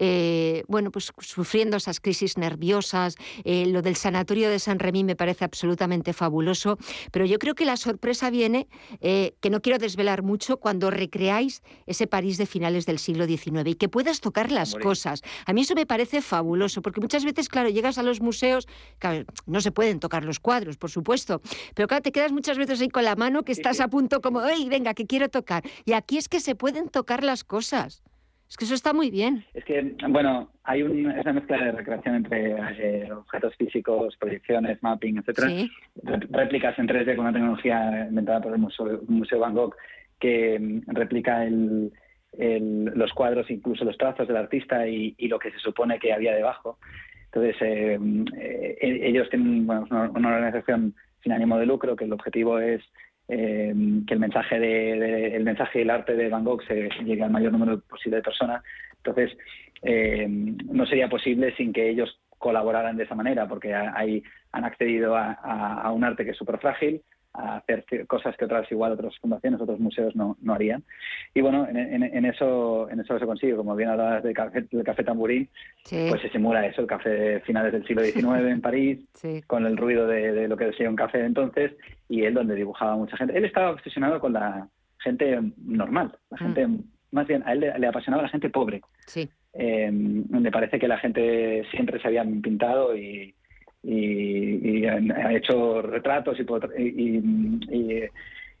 eh, bueno, pues sufriendo esas crisis nerviosas, lo del sanatorio de San Remy me parece absolutamente fabuloso, pero yo creo que la sorpresa viene, que no quiero desvelar mucho, cuando recreáis ese París de finales del siglo XIX y que puedas tocar las cosas. A mí eso me parece fabuloso porque muchas veces, claro, llegas a los museos, no se pueden tocar los cuadros, por supuesto, pero claro, te quedas muchas veces ahí con la mano que estás a punto como, ¡ay, venga, que quiero tocar! Y aquí es que se pueden tocar las cosas. Es que eso está muy bien. Es que, bueno, hay una mezcla de recreación entre eh, objetos físicos, proyecciones, mapping, etcétera, réplicas en 3D con una tecnología inventada por el Museo, Museo Van Gogh que mm, replica el, los cuadros, incluso los trazos del artista y, lo que se supone que había debajo. Entonces, eh, eh, ellos tienen una, organización sin ánimo de lucro, que el objetivo es eh, que el mensaje de, el mensaje y el arte de Van Gogh se llegue al mayor número posible de personas. Entonces, no sería posible sin que ellos colaboraran de esa manera, porque hay, han accedido a, a un arte que es súper frágil, a hacer cosas que otras igual otras fundaciones, otros museos no, no harían. Y bueno, en, eso en eso se consigue, como bien hablabas del café, del café tamburín, pues se simula eso, el café de finales del siglo XIX en París, [laughs] con el ruido de, lo que decía un café de entonces, y él donde dibujaba mucha gente. Él estaba obsesionado con la gente normal, la mm. gente, más bien, a él le, apasionaba la gente pobre. Sí. Eh, me parece que la gente siempre se había pintado y y, ha hecho retratos y,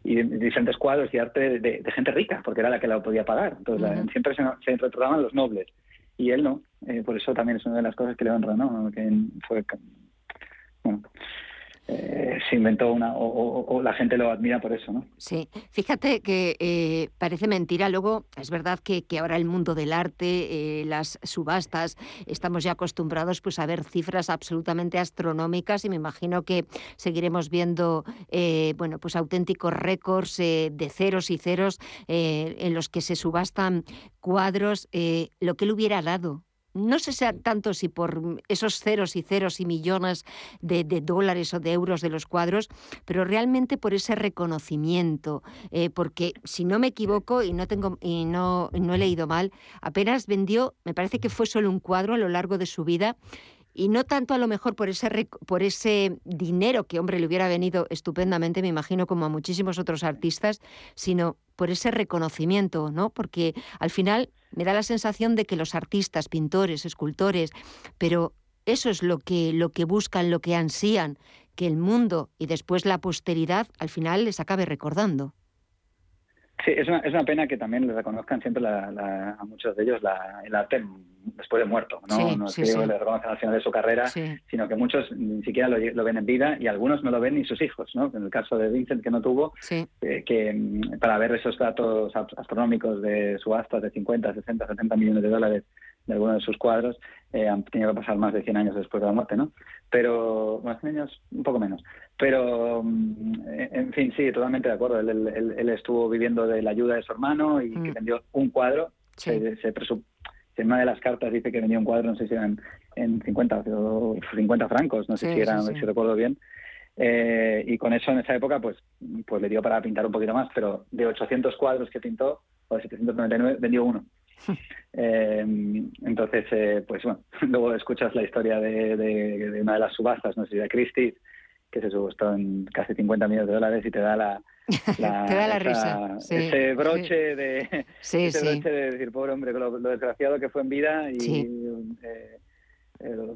diferentes cuadros y arte de, gente rica, porque era la que la podía pagar. Entonces siempre se, se, retrataban los nobles y él no. Eh, por eso también es una de las cosas que le honra, ¿no? Que fue, bueno, eh, se inventó una, o, la gente lo admira por eso, ¿no? Sí, fíjate que eh, parece mentira, luego es verdad que, ahora el mundo del arte, eh, las subastas, estamos ya acostumbrados pues a ver cifras absolutamente astronómicas y me imagino que seguiremos viendo, bueno, pues auténticos récords de ceros y ceros en los que se subastan cuadros, lo que él hubiera dado no sé tanto si por esos ceros y ceros y millones de, dólares o de euros de los cuadros, pero realmente por ese reconocimiento, eh, porque si no me equivoco y no tengo y no, no he leído mal, apenas vendió, me parece que fue solo un cuadro a lo largo de su vida y no tanto a lo mejor por ese, por ese dinero que, hombre, le hubiera venido estupendamente, me imagino, como a muchísimos otros artistas, sino por ese reconocimiento, ¿no? Porque al final me da la sensación de que los artistas, pintores, escultores, pero eso es lo que, lo que buscan, lo que ansían, que el mundo y después la posteridad al final les acabe recordando. Sí, es una, es una pena que también le reconozcan siempre a muchos de ellos el arte después de muerto. No, no es que le reconozcan al final de su carrera, sino que muchos ni siquiera lo, ven en vida y algunos no lo ven ni sus hijos. ¿no? En el caso de Vincent, que no tuvo, eh, que mm, para ver esos datos astronómicos de subastas de 50, 60, 70 millones de dólares de algunos de sus cuadros, eh, han tenido que pasar más de 100 años después de la muerte, ¿no? Pero, más 100 años, un poco menos. Pero, mm, en fin, sí, totalmente de acuerdo. Él, estuvo viviendo de la ayuda de su hermano y que mm. vendió un cuadro. Se, se en una de las cartas dice que vendió un cuadro, no sé si eran en 50 o 50 francos, no sé si eran, si recuerdo bien. Eh, y con eso en esa época pues, pues le dio para pintar un poquito más, pero de 800 cuadros que pintó, o de 799, vendió uno. [laughs] Eh, entonces, eh, pues bueno, [laughs] luego escuchas la historia de, una de las subastas, no sé si de Christie, que se subastó en casi 50 millones de dólares y te da la, [laughs] te da la risa. ese broche de [laughs] ese broche de decir, pobre hombre, lo, desgraciado que fue en vida y eh,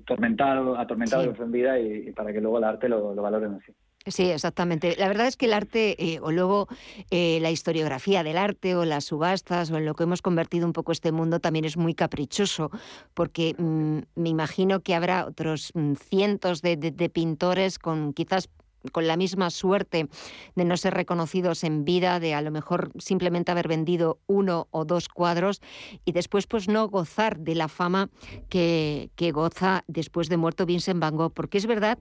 atormentado, atormentado que fue en vida y, para que luego el arte lo, lo valoren así. Sí, exactamente. La verdad es que el arte, eh, o luego eh, la historiografía del arte, o las subastas, o en lo que hemos convertido un poco este mundo, también es muy caprichoso, porque mm, me imagino que habrá otros mm, cientos de, pintores con quizás con la misma suerte de no ser reconocidos en vida, de a lo mejor simplemente haber vendido uno o dos cuadros y después pues no gozar de la fama que, que goza después de muerto Vincent Van Gogh, porque es verdad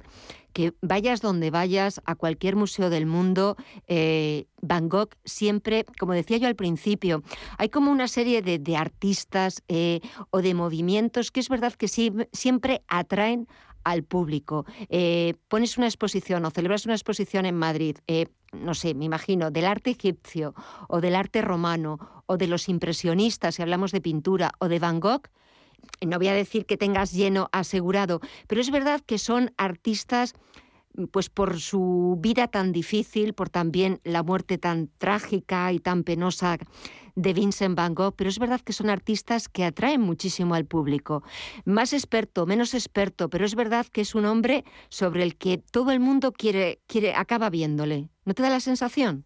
que vayas donde vayas, a cualquier museo del mundo, eh, Van Gogh siempre, como decía yo al principio, hay como una serie de, artistas eh, o de movimientos que es verdad que siempre atraen al público. Eh, pones una exposición o celebras una exposición en Madrid, no sé, me imagino, del arte egipcio o del arte romano o de los impresionistas, si hablamos de pintura, o de Van Gogh, no voy a decir que tengas lleno asegurado, pero es verdad que son artistas pues por su vida tan difícil, por también la muerte tan trágica y tan penosa de Vincent Van Gogh, pero es verdad que son artistas que atraen muchísimo al público. Más experto, menos experto, pero es verdad que es un hombre sobre el que todo el mundo quiere, quiere acaba viéndole. ¿No te da la sensación?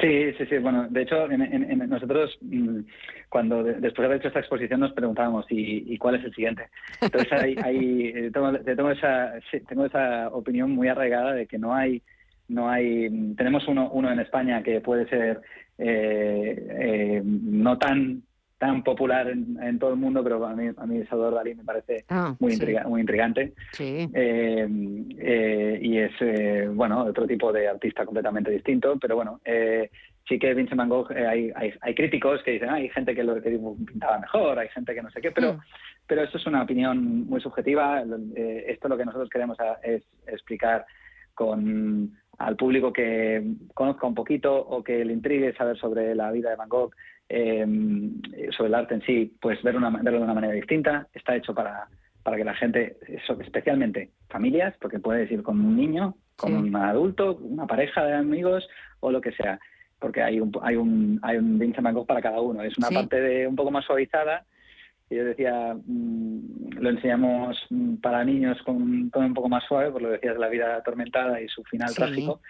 Sí, sí, sí. Bueno, de hecho, nosotros mm, cuando después de haber hecho esta exposición nos preguntábamos ¿y, cuál es el siguiente? Entonces hay, [laughs] eh, tengo, esa, tengo esa opinión muy arraigada de que no hay, no hay, tenemos uno, uno en España que puede ser eh, eh, no tan tan popular en, todo el mundo, pero a mí, a mí Salvador Dalí me parece ah, muy, muy intrigante. Eh, eh, y es, eh, bueno, otro tipo de artista completamente distinto, pero bueno, sí que Vincent Van Gogh, hay, hay, críticos que dicen, hay gente que lo que pintaba mejor, hay gente que no sé qué, pero, mm. pero esto es una opinión muy subjetiva. esto lo que nosotros queremos es explicar con al público que conozca un poquito o que le intrigue saber sobre la vida de Van Gogh, Em, sobre el arte en sí, pues verlo, de una manera distinta. Está hecho para, para que la gente, especialmente familias, porque puedes ir con un niño, con un adulto, una pareja de amigos o lo que sea, porque hay un, hay un, hay un Vincent Van Gogh para cada uno. Es una parte de un poco más suavizada. Y yo decía, mm, lo enseñamos para niños con un tono un poco más suave, por lo decías de la vida atormentada y su final trágico,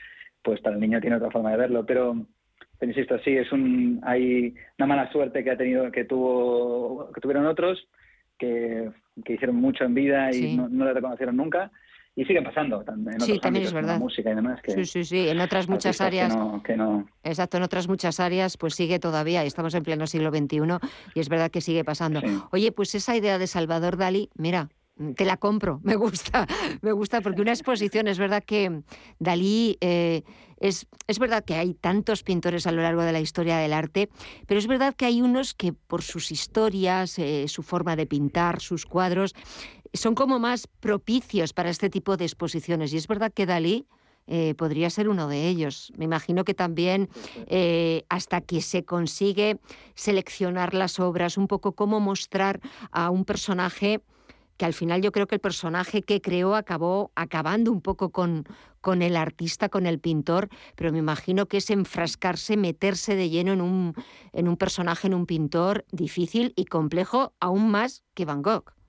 pues para el niño tiene otra forma de verlo. Pero pero insisto, sí, es un, hay una mala suerte que ha tenido, que tuvo, que tuvieron otros, que, hicieron mucho en vida y no, le reconocieron nunca. Y sigue pasando en otros sí, también es verdad. música y demás. sí, sí, sí. En otras muchas áreas. Que no, Exacto, en otras muchas áreas, pues sigue todavía. Estamos en pleno siglo XXI y es verdad que sigue pasando. Oye, pues esa idea de Salvador Dalí, mira, te la compro, [laughs] me gusta, me gusta, porque una exposición, es verdad que Dalí, eh, es, es, verdad que hay tantos pintores a lo largo de la historia del arte, pero es verdad que hay unos que por sus historias, eh, su forma de pintar, sus cuadros, son como más propicios para este tipo de exposiciones. Y es verdad que Dalí... Eh, podría ser uno de ellos. Me imagino que también hasta que se consigue seleccionar las obras, un poco cómo mostrar a un personaje que al final yo creo que el personaje que creó acabó acabando un poco con, con el artista, con el pintor, pero me imagino que es enfrascarse, meterse de lleno en un, en un personaje, en un pintor difícil y complejo, aún más que Van Gogh.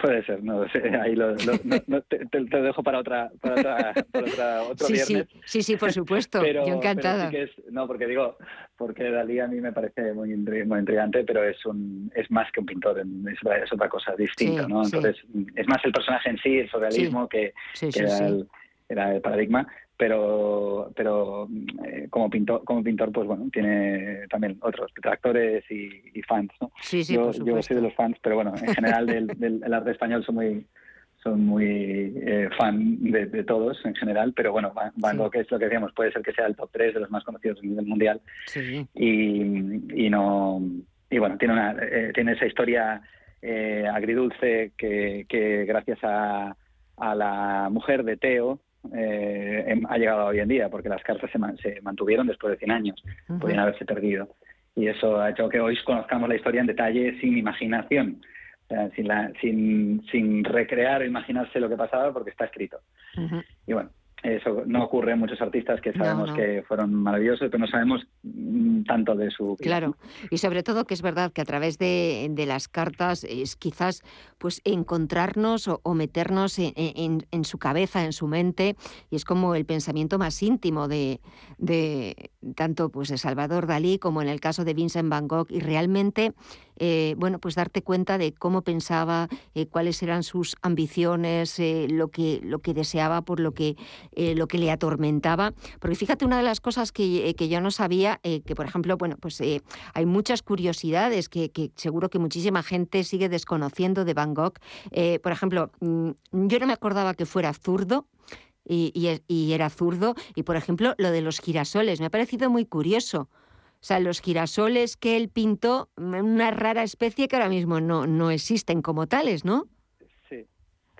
Puede ser, no sé, ahí lo, te, lo dejo para otra, para otra, para otro sí, viernes. Sí, sí, por supuesto, yo encantada. no, porque digo, porque Dalí a mí me parece muy, muy intrigante, pero es un es más que un pintor, es, otra cosa distinta, ¿no? Entonces, es más el personaje en sí, el surrealismo, que, que era, el, era el paradigma, pero pero eh, como pintor como pintor pues bueno tiene también otros detractores y, fans no sí, sí, yo, yo soy de los fans pero bueno en general del, [laughs] del arte español son muy son muy eh, fan de, todos en general, pero bueno, Van, Gogh es lo que decíamos, puede ser que sea el top 3 de los más conocidos a nivel mundial. Sí. Y, y no y bueno, tiene una eh, tiene esa historia agridulce que, que gracias a, a la mujer de Teo, eh, em, ha llegado hoy en día, porque las cartas se, se mantuvieron después de 100 años, podían haberse perdido. Y eso ha hecho que hoy conozcamos la historia en detalle sin imaginación, sin, la, sin, sin recrear o imaginarse lo que pasaba porque está escrito. Y bueno, eso no ocurre en muchos artistas que sabemos que fueron maravillosos, pero no sabemos mm, tanto de su Claro, y sobre todo que es verdad que a través de, las cartas es quizás pues encontrarnos o, meternos en, su cabeza, en su mente, y es como el pensamiento más íntimo de, de tanto pues de Salvador Dalí como en el caso de Vincent Van Gogh, y realmente eh, bueno, pues darte cuenta de cómo pensaba, eh, cuáles eran sus ambiciones, eh, lo, que, lo que deseaba, por lo que, lo que le atormentaba. Porque fíjate, una de las cosas que, yo no sabía, que por ejemplo, bueno, pues hay muchas curiosidades que, seguro que muchísima gente sigue desconociendo de Van Gogh. por ejemplo, mm, yo no me acordaba que fuera zurdo. Y, y, era zurdo. Y, por ejemplo, lo de los girasoles, me ha parecido muy curioso. O sea, los girasoles que él pintó, mm, una rara especie que ahora mismo no, no existen como tales, ¿no?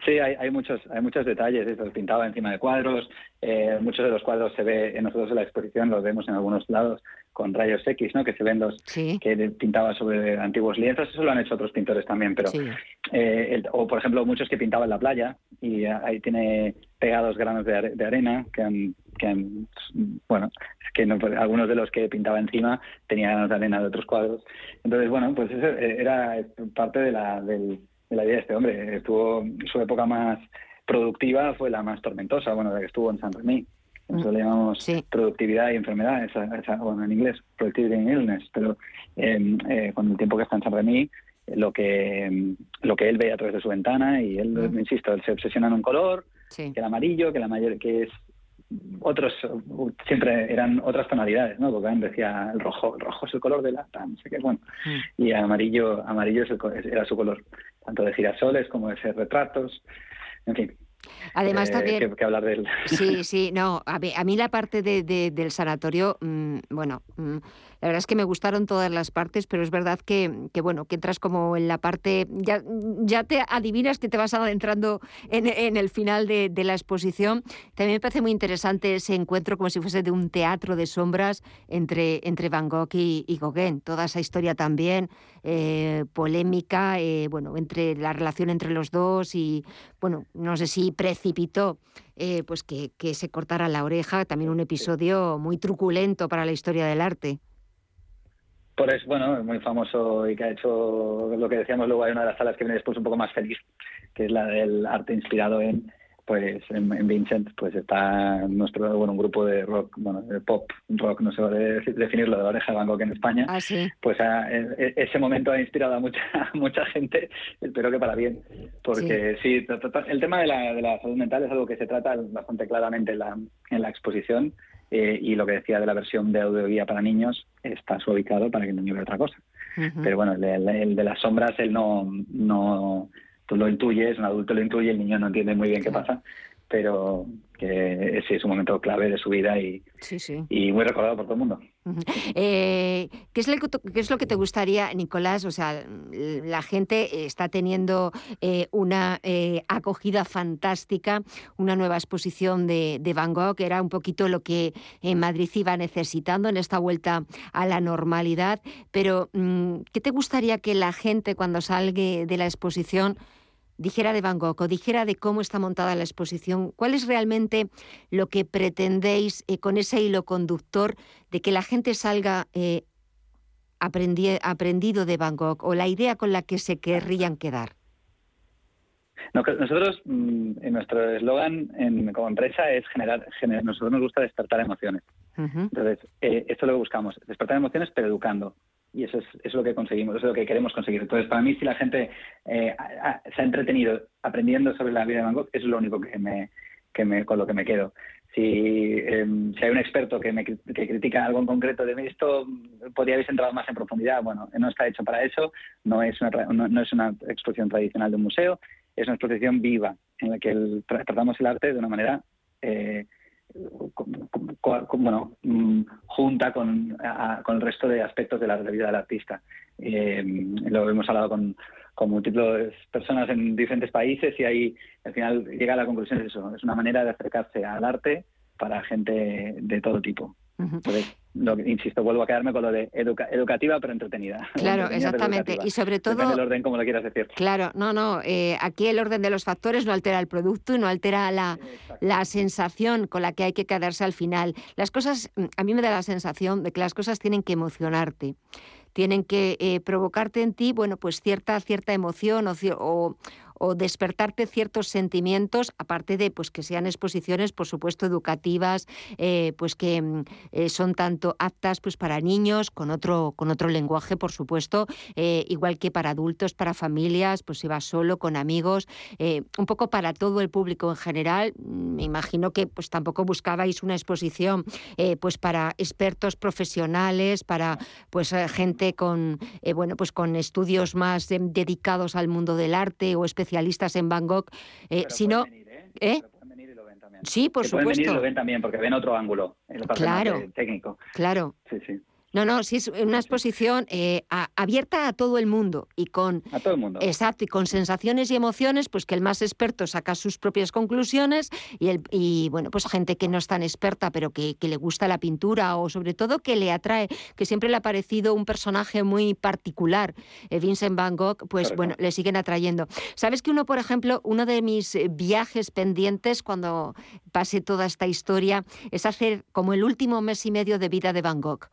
Sí, hay, hay muchos hay muchos detalles. Eso, pintaba encima de cuadros. Eh, muchos de los cuadros se ve en nosotros en la exposición, los vemos en algunos lados con rayos X, ¿no? Que se ven los que pintaba sobre antiguos lienzos. Eso lo han hecho otros pintores también, pero eh, o por ejemplo muchos que pintaban en la playa y ahí tiene pegados granos de, de arena que han que bueno, que no, algunos de los que pintaba encima tenían de arena de otros cuadros. Entonces, bueno, pues eso era parte de la, de la vida de este hombre. Estuvo su época más productiva fue la más tormentosa, bueno, la que estuvo en San Remy. Nosotros le llamamos productividad y enfermedad, esa, bueno, en inglés, productivity and illness, pero em, eh, con el tiempo que está en San Remy, lo que lo que él ve a través de su ventana y él, insisto, él se obsesiona en un color, que el amarillo, que la mayor, que es otros siempre eran otras tonalidades, ¿no? Decía el rojo, el rojo es el color de la no sé qué, bueno, mm. y amarillo, amarillo era su color, tanto de girasoles como de ser retratos, en fin. Además eh, también... Que, hablar de él. Sí, sí, no, a mí, la parte de, del sanatorio, mm, bueno, mm, la verdad es que me gustaron todas las partes, pero es verdad que, que bueno, que entras como en la parte, ya, ya te adivinas que te vas [laughs] adentrando en, en el final de, de, la exposición. También me parece muy interesante ese encuentro como si fuese de un teatro de sombras entre, entre Van Gogh y, y Gauguin. Toda esa historia también eh, polémica, eh, bueno, entre la relación entre los dos y, bueno, no sé si precipitó eh, pues que, que se cortara la oreja, también un episodio muy truculento para la historia del arte. Por eso, bueno, muy famoso y que ha hecho lo que decíamos luego, hay una de las salas que viene después un poco más feliz, que es la del arte inspirado en, pues en, Vincent pues está nuestro bueno un grupo de rock bueno de pop rock no sé definirlo de la oreja de Van Gogh en España. Ah, pues e, e, ese momento ha inspirado a mucha [laughs] mucha gente espero que para bien porque sí, el tema de la, de la salud mental es algo que se trata bastante claramente en la, en la exposición eh, y lo que decía de la versión de audioguía para niños está suavizado para que el niño vea otra cosa. Pero bueno, el, de las sombras, él no, no, tú lo intuyes, un adulto lo intuye, el niño no entiende muy bien qué pasa, pero que ese es un momento clave de su vida y, y muy recordado por todo el mundo. Eh, ¿qué, es lo que, ¿Qué es lo que te gustaría, Nicolás? O sea, la gente está teniendo eh, una eh, acogida fantástica, una nueva exposición de, de, Van Gogh, que era un poquito lo que Madrid iba necesitando en esta vuelta a la normalidad. Pero, mm, ¿qué te gustaría que la gente cuando salga de la exposición dijera de Van Gogh o dijera de cómo está montada la exposición, ¿cuál es realmente lo que pretendéis eh, con ese hilo conductor de que la gente salga eh, aprendido de Van Gogh o la idea con la que se querrían quedar? nosotros, mm, en nuestro eslogan como empresa es generar, generar, nosotros nos gusta despertar emociones. Entonces, eh, esto es lo que buscamos, despertar emociones pero educando y eso es, es, lo que conseguimos, eso es lo que queremos conseguir. Entonces, para mí, si la gente eh, se ha entretenido aprendiendo sobre la vida de Van Gogh, es lo único que me, que me, con lo que me quedo. Si, em, si hay un experto que, me, que critica algo en concreto de esto, podría haber entrado más en profundidad. Bueno, no está hecho para eso, no es una, no, es una exposición tradicional de un museo, es una exposición viva en la que tratamos el arte de una manera eh, bueno, mm, junta con, con, el resto de aspectos de la vida del artista. Eh, lo hemos hablado con, con múltiples personas en diferentes países y ahí al final llega a la conclusión de eso, es una manera de acercarse al arte para gente de todo tipo insisto, vuelvo a quedarme con lo de educativa pero entretenida. [laughs] Claro, exactamente. Y sobre todo... Depende del orden como lo quieras decir. Claro, no, no. Eh, aquí el orden de los factores no altera el producto y no altera la, la, sensación con la que hay que quedarse al final. Las cosas, mm, a mí me da la sensación de que las cosas tienen que emocionarte tienen que eh, provocarte en ti, bueno, pues cierta, cierta emoción o, o despertarte ciertos sentimientos, aparte de pues que sean exposiciones, por supuesto, educativas, eh, pues que mm, eh, son tanto aptas pues para niños, con otro, con otro lenguaje, por supuesto, eh, igual que para adultos, para familias, pues si vas solo, con amigos, un poco para todo el público en general. Mm, me imagino que pues tampoco buscabais una exposición pues para expertos profesionales, para pues gente con bueno pues con estudios más em, dedicados al mundo del arte o especialistas en Van Gogh, sino ¿eh? Sí, por supuesto. Pueden venir y lo ven también, porque ven otro ángulo en el claro, técnico. Claro. Sí, sí. No, no, sí es una exposición eh, abierta a todo el mundo y con a todo el mundo. exacto y con sensaciones y emociones, pues que el más experto saca sus propias conclusiones y el y bueno pues gente que no es tan experta pero que, le gusta la pintura o sobre todo que le atrae, que siempre le ha parecido un personaje muy particular, eh, Vincent Van Gogh, pues bueno le siguen atrayendo. Sabes que uno por ejemplo uno de mis viajes pendientes cuando pase toda esta historia es hacer como el último mes y medio de vida de Van Gogh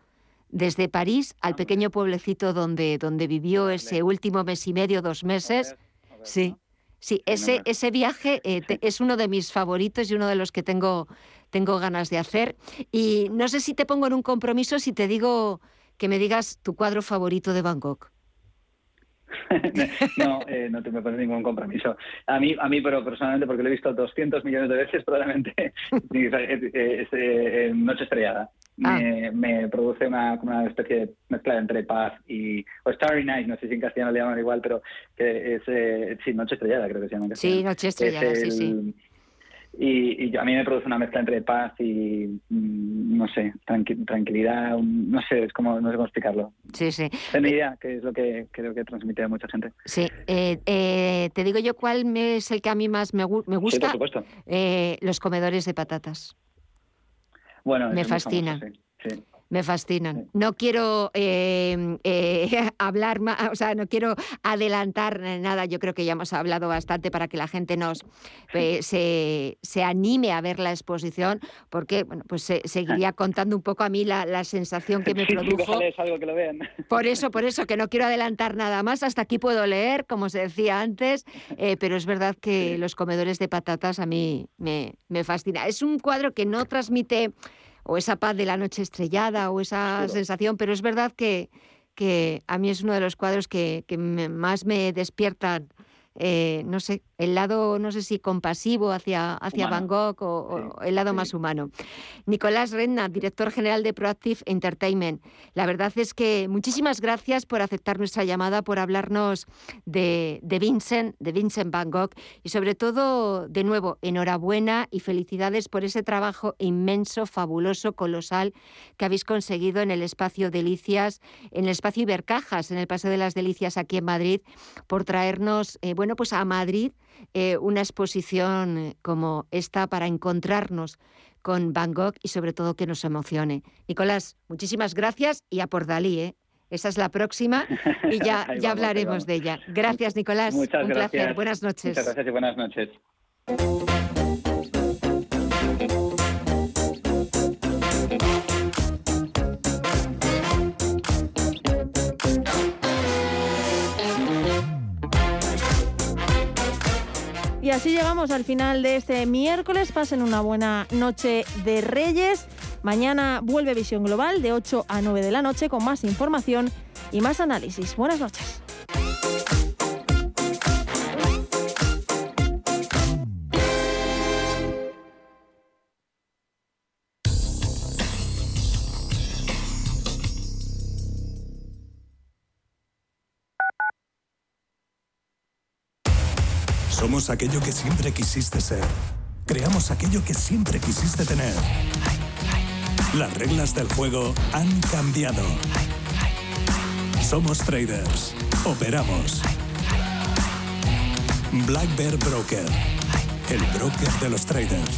desde París al pequeño pueblecito donde, donde vivió ese último mes y medio, dos meses. Sí, sí, ese, ese viaje eh, [laughs] es uno de mis favoritos y uno de los que tengo, tengo ganas de hacer. Y no sé si te pongo en un compromiso si te digo que me digas tu cuadro favorito de Bangkok. [laughs] no, eh, no te me pones ningún compromiso. A mí, a mí, pero personalmente, porque lo he visto 200 millones de veces, probablemente [laughs] es, eh, Noche Estrellada. Ah. Me, produce una, una especie de mezcla entre paz y. o Starry Night, no sé si en castellano le llaman igual, pero que es. Eh, sí, Noche Estrellada, creo que se llama. sí, Noche Estrellada, sí, sí. Y, a mí me produce una mezcla entre paz y, mm, no sé, tranquilidad, no sé, es como, no sé cómo explicarlo. Sí, sí. Tengo idea, que es lo que creo que transmite a mucha gente. Sí, eh, eh, te digo yo cuál es el que a mí más me, me gusta. Sí, por supuesto. los comedores de patatas. Bueno, me fascina. Me fascinan. No quiero eh, eh, [laughs] hablar más, o sea, no quiero adelantar nada. Yo creo que ya hemos hablado bastante para que la gente nos eh, se, anime a ver la exposición, porque bueno, pues seguiría contando un poco a mí la, sensación que me produjo. algo que lo vean. Por eso, por eso, que no quiero adelantar nada más. Hasta aquí puedo leer, como se decía antes, pero es verdad que los comedores de patatas a mí me, me fascina. Es un cuadro que no transmite o esa paz de la noche estrellada o esa sensación, pero es verdad que, que a mí es uno de los cuadros que, que más me despiertan eh, no sé, el lado, no sé si compasivo hacia, hacia Van Gogh o, el lado más humano. Nicolás Renna, director general de Proactive Entertainment. La verdad es que muchísimas gracias por aceptar nuestra llamada, por hablarnos de, de Vincent, de Vincent Van Gogh y sobre todo, de nuevo, enhorabuena y felicidades por ese trabajo inmenso, fabuloso, colosal que habéis conseguido en el espacio Delicias, en el espacio Ibercajas, en el Paseo de las Delicias aquí en Madrid, por traernos, eh, bueno, pues a Madrid eh, una exposición eh, como esta para encontrarnos con Van Gogh y sobre todo que nos emocione. Nicolás, muchísimas gracias y a por Dalí, ¿eh? Esa es la próxima y [laughs] ya, ya hablaremos de ella. Gracias, Nicolás. Muchas Un placer. Buenas noches. Muchas gracias y buenas noches. Y así llegamos al final de este miércoles. Pasen una buena noche de Reyes. Mañana vuelve Visión Global de 8 a 9 de la noche con más información y más análisis. Buenas noches. Somos aquello que siempre quisiste ser. Creamos aquello que siempre quisiste tener. Las reglas del juego han cambiado. Somos traders. Operamos. Black Bear Broker. El broker de los traders.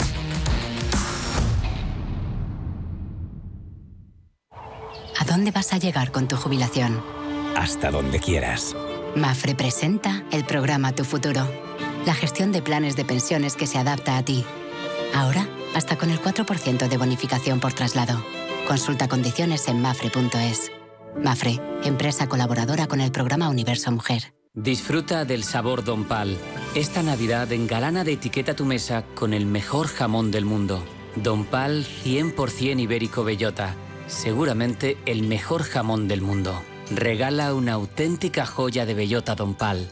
¿A dónde vas a llegar con tu jubilación? Hasta donde quieras. Mafre presenta el programa Tu Futuro la gestión de planes de pensiones que se adapta a ti. Ahora, hasta con el 4% de bonificación por traslado. Consulta condiciones en mafre.es. Mafre, empresa colaboradora con el programa Universo Mujer. Disfruta del sabor Don Pal. Esta Navidad engalana de etiqueta tu mesa con el mejor jamón del mundo. Don Pal 100% ibérico bellota. Seguramente el mejor jamón del mundo. Regala una auténtica joya de bellota Don Pal.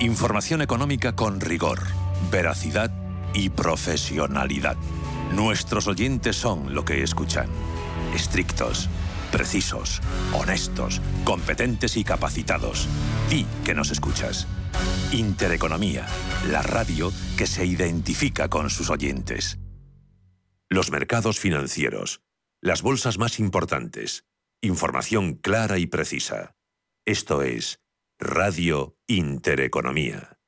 Información económica con rigor, veracidad y profesionalidad. Nuestros oyentes son lo que escuchan. Estrictos, precisos, honestos, competentes y capacitados. Di que nos escuchas. Intereconomía, la radio que se identifica con sus oyentes. Los mercados financieros, las bolsas más importantes, información clara y precisa. Esto es Radio Intereconomía.